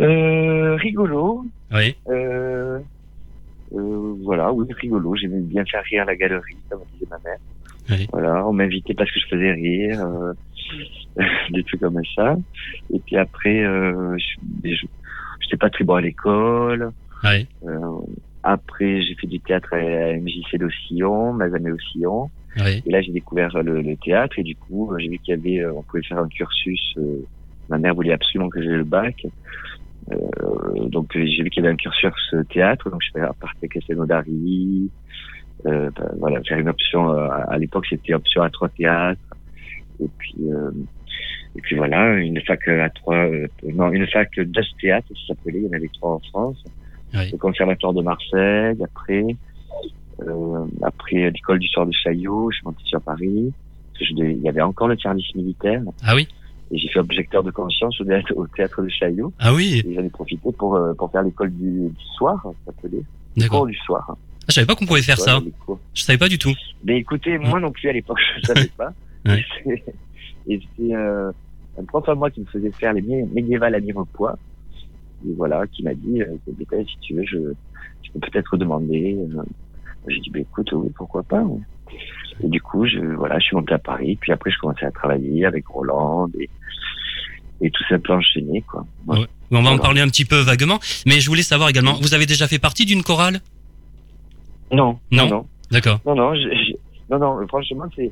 Euh, rigolo. Oui. Euh, euh, voilà, oui, rigolo. J'aimais bien faire rire la galerie, comme disait ma mère. Oui. Voilà, on m'invitait parce que je faisais rire, euh, des trucs comme ça. Et puis après, euh, je, j'étais pas très bon à l'école. Oui. Euh, après, j'ai fait du théâtre à la MJC d'Ossillon, Mazamet Ossillon. Oui. Et là, j'ai découvert le, le théâtre et du coup, j'ai vu qu'il y avait, on pouvait faire un cursus. ma mère voulait absolument que j'ai le bac. Euh, donc, j'ai vu qu'il y avait un cursus euh, théâtre. Donc, je suis parti à Castelnaudary. Euh, ben, voilà, faire une option. euh, à l'époque, c'était option à trois théâtres. Et puis, euh, et puis voilà, une fac à trois. euh, non, une fac Just Théâtre, ça s'appelait. Il y en avait trois en France. Oui. Le Conservatoire de Marseille. Après, euh, après l'école du soir de Chaillot, je suis monté sur Paris. Je il y avait encore le service militaire. Ah oui? Et j'ai fait objecteur de conscience au théâtre, au théâtre de Chaillot. Ah oui Et j'en ai profité pour, euh, pour faire l'école du, du soir, ça s'appelait. Du soir. Ah, je savais pas qu'on pouvait faire ça. Ouais. Je savais pas du tout. Mais écoutez, moi non plus à l'époque, je savais pas. Ouais. Et c'est- euh, un prof à moi qui me faisait faire les mé- médiévales à Mirepoix. Et voilà, qui m'a dit, euh, Écoute, si tu veux, je, je peux peut-être demander. Euh, J'ai dit, bah, écoute, oui, pourquoi pas. ouais. Et du coup, je, voilà, je suis monté à Paris. Puis après, je commençais à travailler avec Roland et, et tout ça peut enchaîner, quoi. Ouais. Ouais. On va en parler un petit peu vaguement. Mais je voulais savoir également, vous avez déjà fait partie d'une chorale? Non, Non. non. D'accord. Non, non, je- je- non, non, franchement, c'est,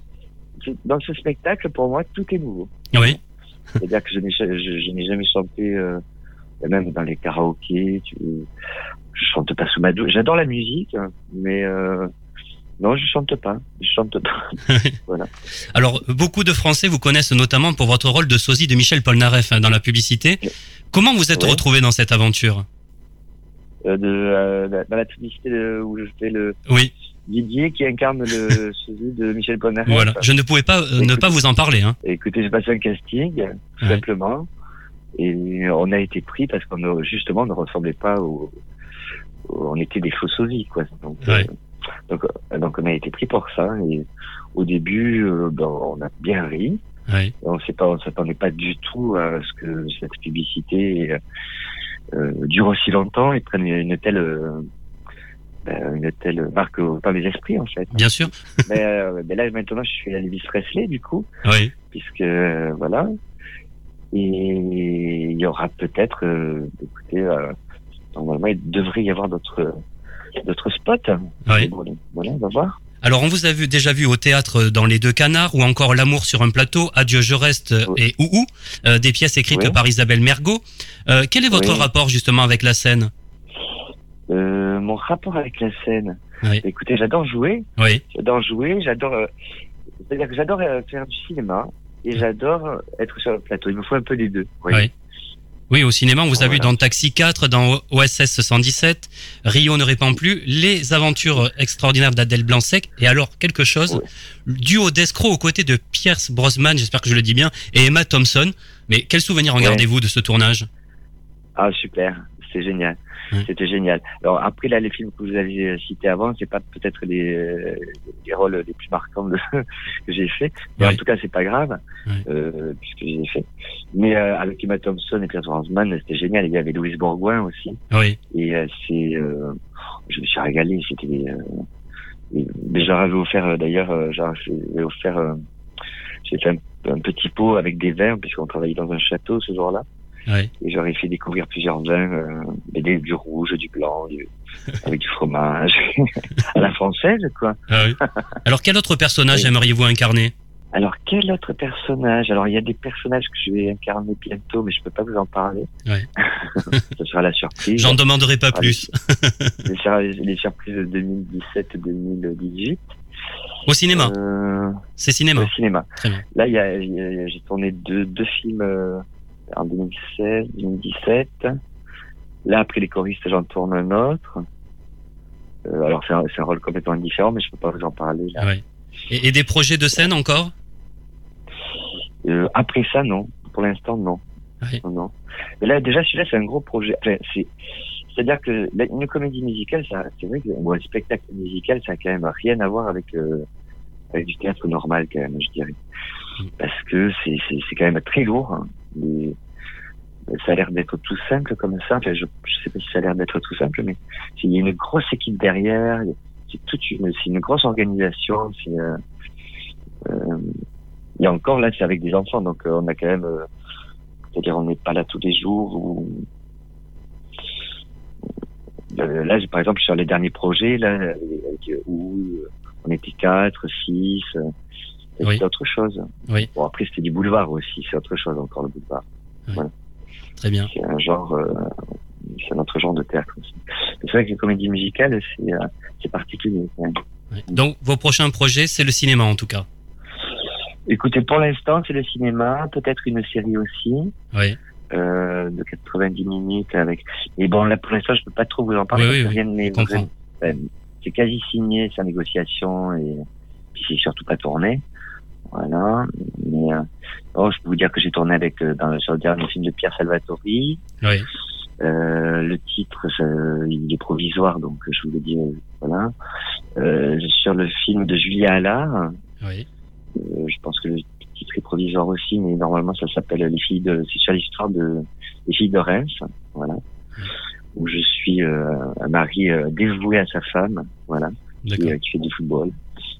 dans ce spectacle, pour moi, tout est nouveau. Oui. C'est-à-dire que je n'ai, cha- je, je n'ai jamais chanté, euh, même dans les karaokés, tu, je chante pas sous ma douche. J'adore la musique, hein, mais, euh, non, je chante pas. Je chante pas. voilà. Alors, beaucoup de Français vous connaissent notamment pour votre rôle de sosie de Michel Polnareff hein, dans la publicité. Comment vous êtes Ouais. retrouvé dans cette aventure Euh, de, euh, dans la publicité de- où je fais le Oui, Didier qui incarne le sosie de Michel Polnareff. voilà. Je ne pouvais pas euh, ne pas vous en parler. Hein. Écoutez, j'ai passé un casting, tout Ouais. simplement, et on a été pris parce qu'on ne- justement on ne ressemblait pas au, au- on était des faux sosies, quoi. Donc, Ouais. euh, donc, euh, donc on a été pris pour ça. Et au début, euh, ben, on a bien ri. Oui. On on s'attendait pas du tout à ce que cette publicité euh, dure aussi longtemps et prenne une telle, euh, ben, une telle marque au pas mes esprits en fait. Bien sûr. mais, euh, mais là maintenant, je suis Elvis Presley du coup Oui. puisque euh, voilà. Et il y aura peut-être, euh, écoutez, euh, normalement il devrait y avoir d'autres d'autres spots. Oui. Et bon, voilà, on va voir. Alors, on vous a vu, déjà vu au théâtre dans Les Deux Canards ou encore L'amour sur un plateau, Adieu, je reste Oui. et Ouhou, euh, des pièces écrites Oui. par Isabelle Mergot. Euh, quel est votre Oui. rapport justement avec la scène? Euh, mon rapport avec la scène. Oui. Écoutez, j'adore jouer, Oui. j'adore jouer, j'adore. euh, C'est-à-dire que j'adore euh, faire du cinéma et j'adore être sur le plateau. Il me faut un peu des deux. Oui. Oui, au cinéma, on vous a vu dans Taxi 4, dans OSS 117, Rio ne répand plus, Les aventures extraordinaires d'Adèle Blanc-Sec, et alors quelque chose, duo d'escrocs aux côtés de Pierce Brosnan, j'espère que je le dis bien, et Emma Thompson. Mais quel souvenir en Ouais. gardez-vous de ce tournage? Ah super, c'est génial. Ouais. C'était génial. Alors après là, les films que vous avez cités avant, c'est pas peut-être les, les rôles les plus marquants de, que j'ai fait, mais Ouais. en tout cas c'est pas grave Ouais. euh, puisque j'ai fait. Mais euh, avec Emma Thompson et Pierre Brosnan, c'était génial. Il y avait Louise Bourgoin aussi, Oui, et euh, c'est, euh, je me suis régalé. C'était, mais j'aurais offert d'ailleurs, j'aurais offert, j'ai fait un, un petit pot avec des vins puisqu'on travaillait dans un château ce jour-là. Et j'aurais fait découvrir plusieurs vins, euh, des- du rouge, du blanc, du, avec du fromage, à la française, quoi. Ah oui. Alors quel autre personnage Oui. aimeriez-vous incarner? Alors, quel autre personnage? Alors, il y a des personnages que je vais incarner bientôt, mais je peux pas vous en parler. Ouais. Ce sera la surprise. J'en demanderai pas plus. les, sur- les surprises de 2017-2018. Au cinéma, Euh, c'est cinéma. Au cinéma. Très bien. Là, j'ai tourné deux, deux films euh, en 2016, 2017. Là, après les choristes, j'en tourne un autre. Euh, alors, c'est un, rôle complètement différent, mais je peux pas vous en parler. Là. Ouais. Et, et des projets de scène encore? Euh, après ça, non. Pour l'instant, non. Ouais. Non. Mais là, déjà, celui-là, c'est un gros projet. Enfin, c'est-à-dire que la- une comédie musicale, c'est vrai que ou un spectacle musical, ça a quand même rien à voir avec euh, avec du théâtre normal, quand même, je dirais. Parce que c'est, c'est, c'est quand même très lourd. hein. Et ça a l'air d'être tout simple comme ça. Enfin, je, je sais pas si ça a l'air d'être tout simple, mais il y a une grosse équipe derrière. C'est toute une, c'est une grosse organisation. C'est, euh, euh, et encore là, c'est avec des enfants, donc euh, on a quand même, euh, c'est-à-dire on n'est pas là tous les jours. Ou... euh, là, par exemple, sur les derniers projets, là, où on était quatre, six, Oui. c'est autre chose. Oui. Bon, après, c'était du boulevard aussi, c'est autre chose encore, le boulevard. Voilà. Très bien. C'est un genre, euh, c'est notre genre de théâtre aussi. C'est vrai que les comédies musicales, c'est, euh, c'est particulier. Donc, vos prochains projets, c'est le cinéma en tout cas. Écoutez, pour l'instant, c'est le cinéma, peut-être une série aussi. Oui. euh, de 90 minutes avec. Et bon, là pour l'instant, je peux pas trop vous en parler. Oui, oui, oui, euh, c'est quasi signé, sa négociation et puis c'est surtout pas tourné. Voilà. Mais euh, bon, je peux vous dire que j'ai tourné avec euh, dans le, sur le dernier film de Pierre Salvatori. Oui. Euh, le titre, ça, il est provisoire, donc je vous le dis. euh, voilà. Euh, sur le film de Julia Allard. Oui. Euh, je pense que le titre est provisoire aussi, mais normalement ça s'appelle Les filles de. C'est sur l'histoire de les filles de Reims, voilà, où je suis euh, un mari euh, dévoué à sa femme, voilà, qui, qui fait du football,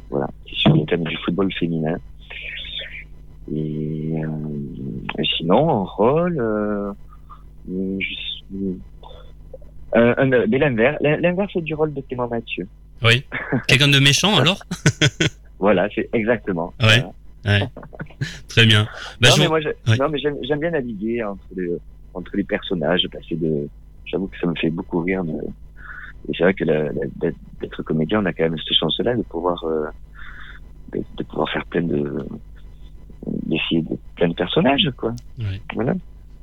voilà, c'est sur le thème du football féminin. Et, euh, et sinon, en rôle, euh, euh, je suis. Euh, mais l'inverse, l'inverse du rôle de Clément Mathieu. Oui. Quelqu'un de méchant alors? Voilà, c'est exactement. Ouais. Voilà. Ouais. Très bien. Bah, non, je mais moi, je- Ouais. non, mais j'aime bien naviguer entre les, entre les personnages, passer de. J'avoue que ça me fait beaucoup rire. De, et c'est vrai que d'être d'être comédien, on a quand même cette chance-là de pouvoir, euh, de, de pouvoir faire plein de, d'essayer de plein de personnages, quoi. Voilà.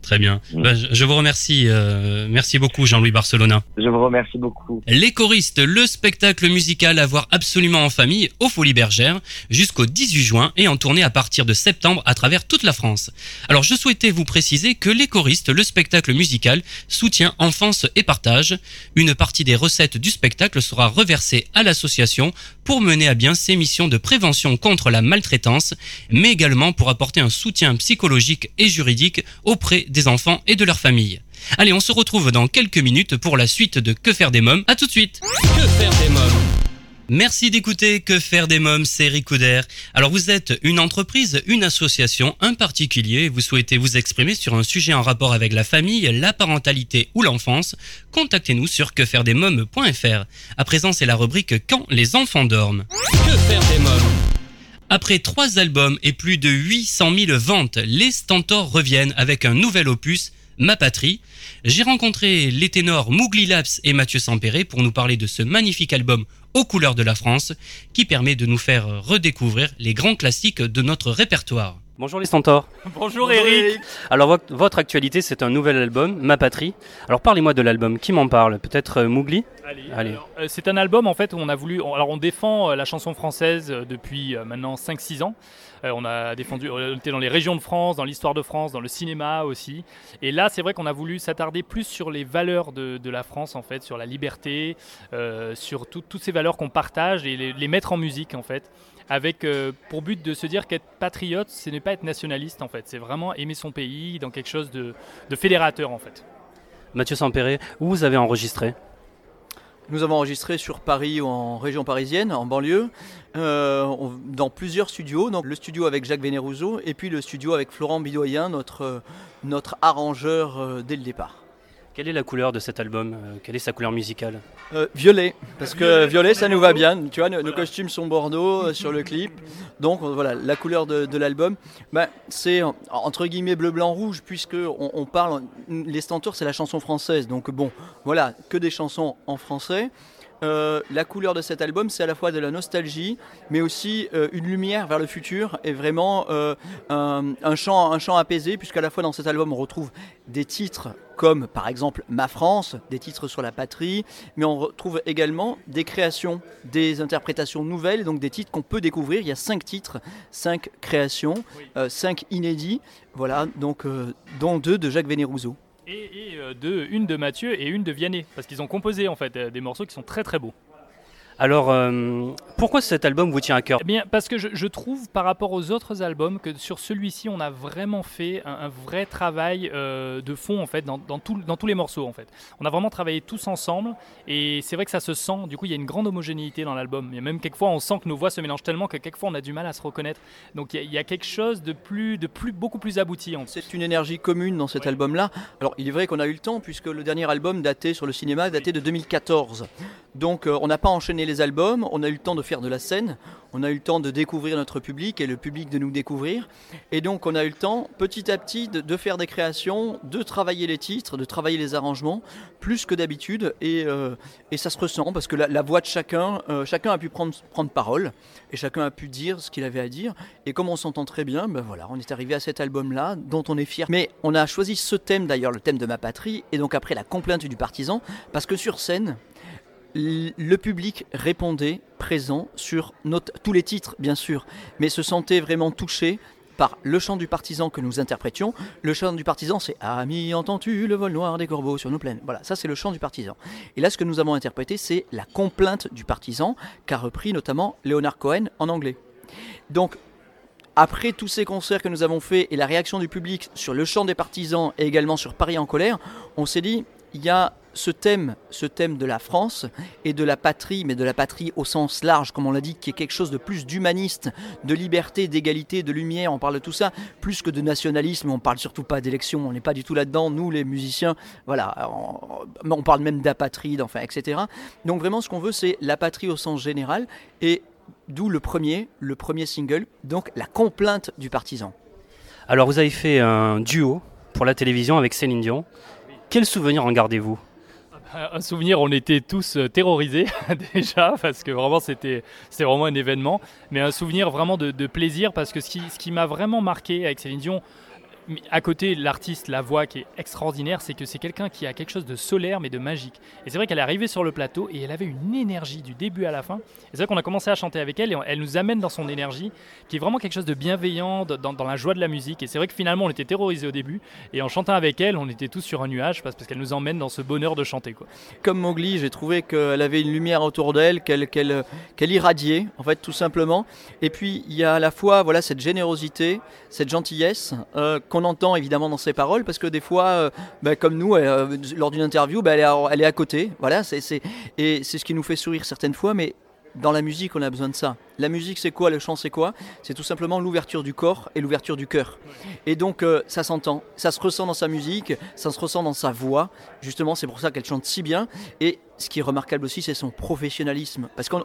Très bien. Mm. Bah, je, je vous remercie. euh, merci beaucoup, Jean-Louis Barcelona. Je vous remercie beaucoup. Les choristes, le spectacle musical à voir absolument en famille aux Folies Bergères jusqu'au 18 juin et en tournée à partir de septembre à travers toute la France. Alors je souhaitais vous préciser que les choristes, le spectacle musical, soutient enfance et partage. Une partie des recettes du spectacle sera reversée à l'association pour mener à bien ses missions de prévention contre la maltraitance, mais également pour apporter un soutien psychologique et juridique auprès des enfants et de leurs familles. Allez, on se retrouve dans quelques minutes pour la suite de Que faire des mômes. À tout de suite. Que faire des mômes Merci d'écouter Que faire des mômes, c'est Ricouder. Alors vous êtes une entreprise, une association, un particulier, vous souhaitez vous exprimer sur un sujet en rapport avec la famille, la parentalité ou l'enfance, contactez-nous sur quefairedesmômes.fr. À présent, c'est la rubrique Quand les enfants dorment. Que faire des mômes Après trois albums et plus de 800 000 ventes, les Stentors reviennent avec un nouvel opus, Ma Patrie. J'ai rencontré les ténors Mougli Laps et Mathieu Sampéré pour nous parler de ce magnifique album aux couleurs de la France qui permet de nous faire redécouvrir les grands classiques de notre répertoire. Bonjour les Stentors. Bonjour, Eric. Alors votre, votre actualité c'est un nouvel album, Ma Patrie. Alors parlez-moi de l'album, qui m'en parle? Peut-être euh, Mougli Allez, euh, c'est un album en fait où on a voulu. on- alors on défend euh, la chanson française depuis maintenant 5-6 ans. On a défendu, on était dans les régions de France, dans l'histoire de France, dans le cinéma aussi. Et là, c'est vrai qu'on a voulu s'attarder plus sur les valeurs de, de la France en fait, sur la liberté, sur tout- toutes ces valeurs qu'on partage et les, les mettre en musique en fait. Avec euh, pour but de se dire qu'être patriote, ce n'est pas être nationaliste en fait, c'est vraiment aimer son pays dans quelque chose de, de fédérateur en fait. Mathieu Sampéré, où vous avez enregistré Nous avons enregistré sur Paris ou en région parisienne, en banlieue, euh, on- dans plusieurs studios. Donc le studio avec Jacques Vénérouzeau et puis le studio avec Florent Bidoyen, notre, euh, notre arrangeur euh, dès le départ. Quelle est la couleur de cet album Euh, Quelle est sa couleur musicale? Euh, violet, parce que violet ça nous va bien. Tu vois, nos, nos costumes sont bordeaux euh, sur le clip. Donc voilà, la couleur de, de l'album, ben, c'est entre guillemets bleu, blanc, rouge, puisque on, on parle. Les Stentors, c'est la chanson française. Donc bon, voilà, que des chansons en français. Euh, la couleur de cet album, c'est à la fois de la nostalgie, mais aussi euh, une lumière vers le futur et vraiment euh, un, un chant, un chant apaisé, puisqu'à la fois dans cet album, on retrouve des titres comme par exemple Ma France, des titres sur la patrie, mais on retrouve également des créations, des interprétations nouvelles, donc des titres qu'on peut découvrir. Il y a cinq titres, cinq créations, euh, cinq inédits, voilà, donc euh, dont deux de Jacques Vénérouzeau. Et, et, euh, deux, une de Mathieu et une de Vianney, parce qu'ils ont composé en fait des morceaux qui sont très très beaux. Alors, euh, pourquoi cet album vous tient à cœur Eh bien, parce que je, je trouve par rapport aux autres albums que sur celui-ci, on a vraiment fait un, un vrai travail euh, de fond en fait dans, dans, tout- dans tous les morceaux en fait. On a vraiment travaillé tous ensemble et c'est vrai que ça se sent. Du coup, il y a une grande homogénéité dans l'album. Et même quelquefois, on sent que nos voix se mélangent tellement que quelquefois, on a du mal à se reconnaître. Donc, il y a, il y a quelque chose de plus, de plus, beaucoup plus abouti. En fait. C'est une énergie commune dans cet album-là. Alors, il est vrai qu'on a eu le temps, puisque le dernier album daté sur le cinéma daté de 2014. Donc, euh, on n'a pas enchaîné albums, on a eu le temps de faire de la scène, on a eu le temps de découvrir notre public et le public de nous découvrir. Et donc, on a eu le temps, petit à petit, de, faire des créations, de travailler les titres, de travailler les arrangements, plus que d'habitude. Et, euh, ça se ressent, parce que la, voix de chacun, euh, chacun a pu prendre, prendre parole, et chacun a pu dire ce qu'il avait à dire. Et comme on s'entend très bien, ben voilà, on est arrivé à cet album-là, dont on est fier. Mais on a choisi ce thème d'ailleurs, le thème de ma patrie, et donc après la complainte du partisan, parce que sur scène, le public répondait présent sur tous les titres, bien sûr, mais se sentait vraiment touché par le chant du partisan que nous interprétions. Le chant du partisan, c'est Ami, entends-tu le vol noir des corbeaux sur nos plaines? Voilà, ça c'est le chant du partisan. Et là, ce que nous avons interprété, c'est la complainte du partisan, qu'a repris notamment Leonard Cohen en anglais. Donc, après tous ces concerts que nous avons faits et la réaction du public sur le chant des partisans et également sur Paris en colère, on s'est dit, il y a ce thème, ce thème de la France et de la patrie, mais de la patrie au sens large, comme on l'a dit, qui est quelque chose de plus d'humaniste, de liberté, d'égalité, de lumière, on parle de tout ça, plus que de nationalisme, on parle surtout pas d'élection, on n'est pas du tout là-dedans, nous les musiciens, voilà, on, parle même d'apatride, enfin, etc. Donc vraiment ce qu'on veut c'est la patrie au sens général, et d'où le premier, le premier single, donc la complainte du partisan. Alors, vous avez fait un duo pour la télévision avec Céline Dion. Quel souvenir en gardez-vous? Un souvenir, on était tous euh, terrorisés déjà, parce que vraiment c'était vraiment un événement, mais un souvenir vraiment de, plaisir, parce que ce qui, ce qui m'a vraiment marqué avec Céline Dion, à côté l'artiste, la voix qui est extraordinaire, c'est que c'est quelqu'un qui a quelque chose de solaire mais de magique. Et c'est vrai qu'elle est arrivée sur le plateau et elle avait une énergie du début à la fin. Et c'est vrai qu'on a commencé à chanter avec elle et elle nous amène dans son énergie, qui est vraiment quelque chose de bienveillant, dans, la joie de la musique. Et c'est vrai que finalement on était terrorisés au début, et en chantant avec elle, on était tous sur un nuage parce, qu'elle nous emmène dans ce bonheur de chanter. Quoi. Comme Mowgli, j'ai trouvé qu'elle avait une lumière autour d'elle, qu'elle irradiait, en fait, tout simplement. Et puis, il y a à la fois voilà, cette générosité, cette gentillesse euh, qu'on entend évidemment dans ses paroles, parce que des fois, euh, bah, comme nous, euh, lors d'une interview, bah, elle, est à, côté. Voilà, et c'est ce qui nous fait sourire certaines fois, mais dans la musique, on a besoin de ça. La musique, c'est quoi? Le chant, c'est quoi? C'est tout simplement l'ouverture du corps et l'ouverture du cœur. Et donc, euh, ça s'entend, ça se ressent dans sa musique, ça se ressent dans sa voix. Justement, c'est pour ça qu'elle chante si bien. Et ce qui est remarquable aussi, c'est son professionnalisme. Parce qu'elle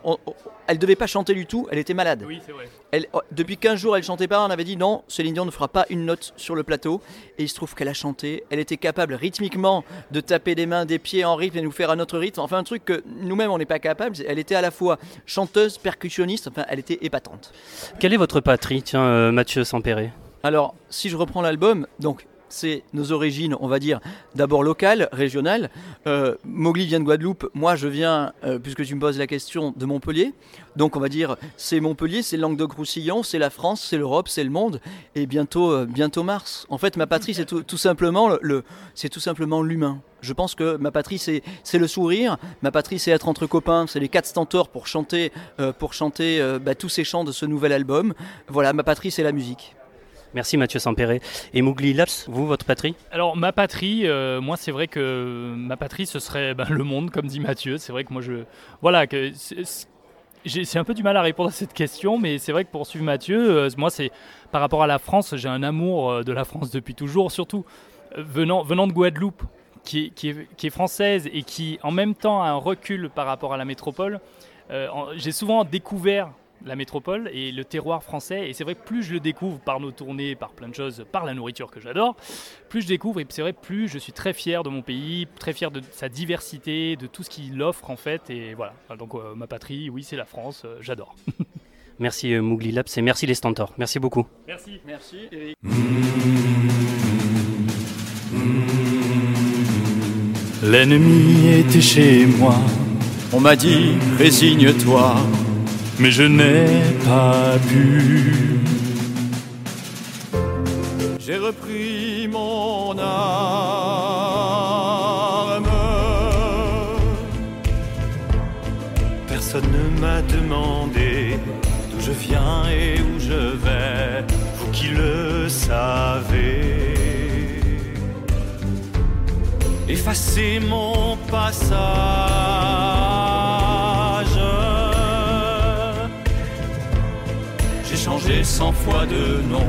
ne devait pas chanter du tout, elle était malade. Oui, c'est vrai. Elle, oh, depuis 15 jours, elle chantait pas. On avait dit non, Céline Dion ne fera pas une note sur le plateau. Et il se trouve qu'elle a chanté. Elle était capable rythmiquement de taper des mains, des pieds en rythme et nous faire un autre rythme. Enfin, un truc que nous-mêmes, on n'est pas capable. Elle était à la fois chanteuse, percussionniste. Enfin, elle était épatante. Quelle est votre patrie, tiens, euh, Mathieu Sampéré Alors, si je reprends l'album, donc c'est nos origines, on va dire, d'abord locales, régionales. Euh, Mowgli vient de Guadeloupe, moi je viens, euh, puisque tu me poses la question, de Montpellier. Donc on va dire, c'est Montpellier, c'est Languedoc-Roussillon, c'est la France, c'est l'Europe, c'est le monde, et bientôt, euh, bientôt Mars. En fait, ma patrie, c'est tout, simplement le, c'est tout simplement l'humain. Je pense que ma patrie, c'est, c'est le sourire. Ma patrie, c'est être entre copains. C'est les quatre stentors pour chanter, euh, pour chanter bah, tous ces chants de ce nouvel album. Voilà, ma patrie, c'est la musique. Merci Mathieu Sampéré. Et Mougli Laps, vous, votre patrie? Alors ma patrie, euh, moi c'est vrai que ma patrie ce serait ben, le monde comme dit Mathieu. C'est vrai que moi je voilà que j'ai un peu du mal à répondre à cette question, mais c'est vrai que pour suivre Mathieu, euh, moi c'est par rapport à la France, j'ai un amour euh, de la France depuis toujours, surtout venant venant de Guadeloupe, qui est, qui est- française et qui en même temps a un recul par rapport à la métropole. J'ai souvent découvert la métropole et le terroir français. Et c'est vrai que plus je le découvre par nos tournées, par plein de choses, par la nourriture que j'adore, plus je découvre et c'est vrai plus je suis très fier de mon pays, très fier de sa diversité, de tout ce qu'il offre en fait. Et voilà. Donc euh, ma patrie, oui, c'est la France. euh, j'adore. Merci euh, Mougli Laps et merci les Stentors. Merci beaucoup. Merci. Merci Eric. L'ennemi était chez moi. On m'a dit résigne-toi, mais je n'ai pas pu. J'ai repris mon arme. Personne ne viens et où je vais, vous qui le savez. Effacez mon passage. Changé cent fois de nom,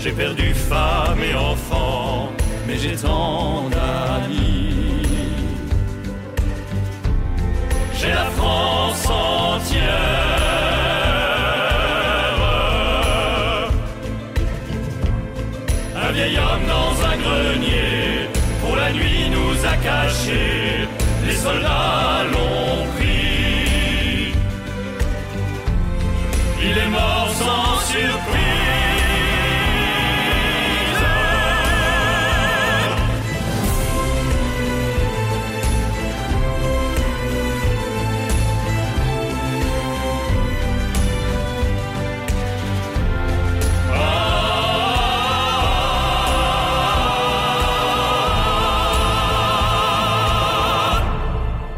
j'ai perdu femme et enfant, mais j'ai tant d'amis. J'ai la France entière. Un vieil homme dans un grenier, pour la nuit nous a cachés. Les soldats l'ont pris. Il est mort sans surprise.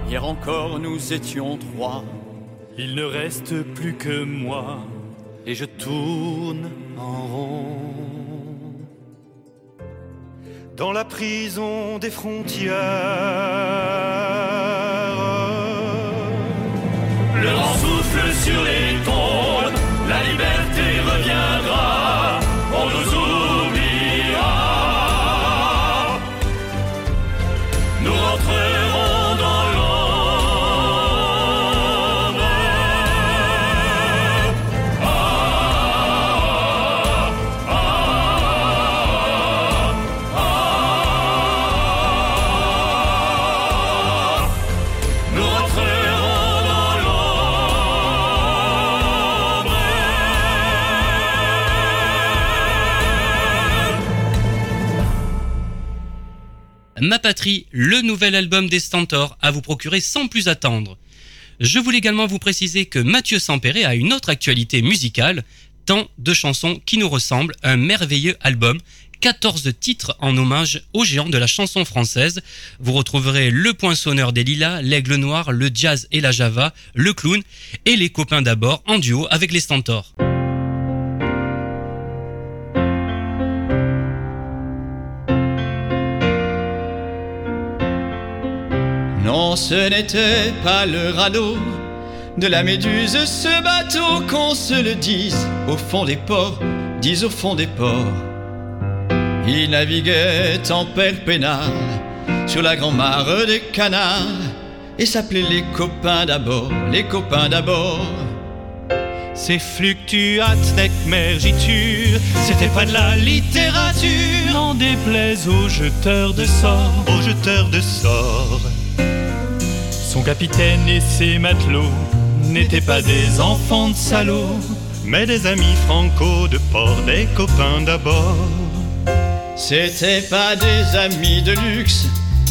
Hier encore nous étions trois. Il ne reste plus que moi et je tourne en rond. Dans la prison des frontières, le vent souffle sur les Ma patrie, le nouvel album des Stentors à vous procurer sans plus attendre. Je voulais également vous préciser que Mathieu Sampéré a une autre actualité musicale, tant de chansons qui nous ressemblent, un merveilleux album, 14 titres en hommage aux géants de la chanson française. Vous retrouverez le poinçonneur des lilas, l'aigle noir, le jazz et la java, le clown et les copains d'abord en duo avec les Stentors. Ce n'était pas le radeau de la méduse, ce bateau qu'on se le dise au fond des ports, dise au fond des ports. Il naviguait en peinard sur la grand mare des canards et s'appelait les copains d'abord, les copains d'abord. Ces fluctuates mergiture, c'était pas de la littérature, n'en déplaise aux jeteurs de sorts, aux jeteurs de sorts. Son capitaine et ses matelots n'étaient pas des enfants de salauds, mais des amis franco de port, des copains d'abord. C'était pas des amis de luxe,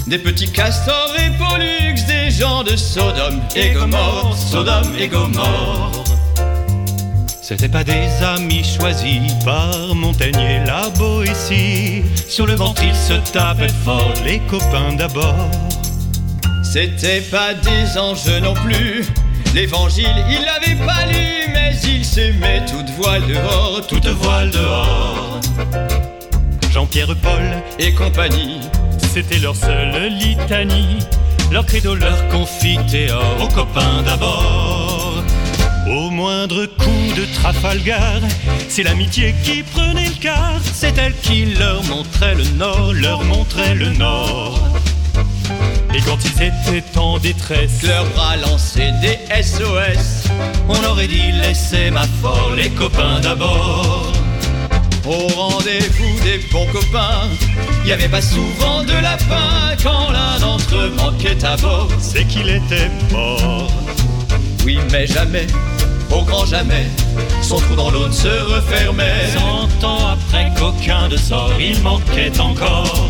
des petits castors et pollux, des gens de Sodome et Gomorre, Sodome et Gomorre. C'était pas des amis choisis par Montaigne et la Boétie. Sur le ventre, ils se tapaient fort, les copains d'abord. C'était pas des anges non plus. L'évangile, il l'avait pas lu, mais il s'aimait toute voile dehors, toute voile dehors. Jean-Pierre Paul Et compagnie, C'était leur seule litanie, leur credo, leur confiteor, aux copains d'abord. Au moindre coup de Trafalgar, c'est l'amitié qui prenait le quart, c'est elle qui leur montrait le nord, leur montrait le nord. Et quand ils étaient en détresse, leur bras lançait des SOS. on aurait dit laissez ma folle, les copains d'abord. Au rendez-vous des bons copains, y avait pas souvent de lapin quand l'un d'entre eux manquait à bord. C'est qu'il était mort. Oui, mais jamais, au grand jamais, son trou dans l'aune se refermait. Cent ans après qu'aucun de sort il manquait encore.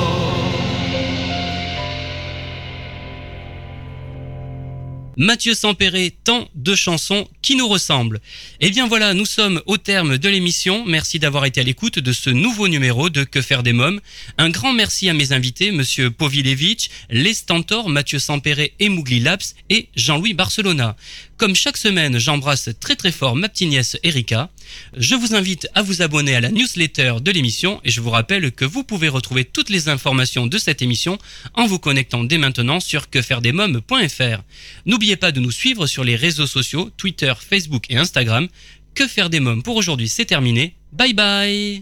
Mathieu Sampéré, tant de chansons qui nous ressemblent. Et bien voilà, nous sommes au terme de l'émission. Merci d'avoir été à l'écoute de ce nouveau numéro de Que faire des mômes. Un grand merci à mes invités, monsieur Povilevich, Les Stantors, Mathieu Sampéré et Mougli Laps et Jean-Louis Barcelona. Comme chaque semaine, j'embrasse très très fort ma petite nièce Erika. Je vous invite à vous abonner à la newsletter de l'émission et je vous rappelle que vous pouvez retrouver toutes les informations de cette émission en vous connectant dès maintenant sur quefairedesmoms.fr. N'oubliez pas de nous suivre sur les réseaux sociaux, Twitter, Facebook et Instagram. Que faire des mômes pour aujourd'hui, c'est terminé. Bye bye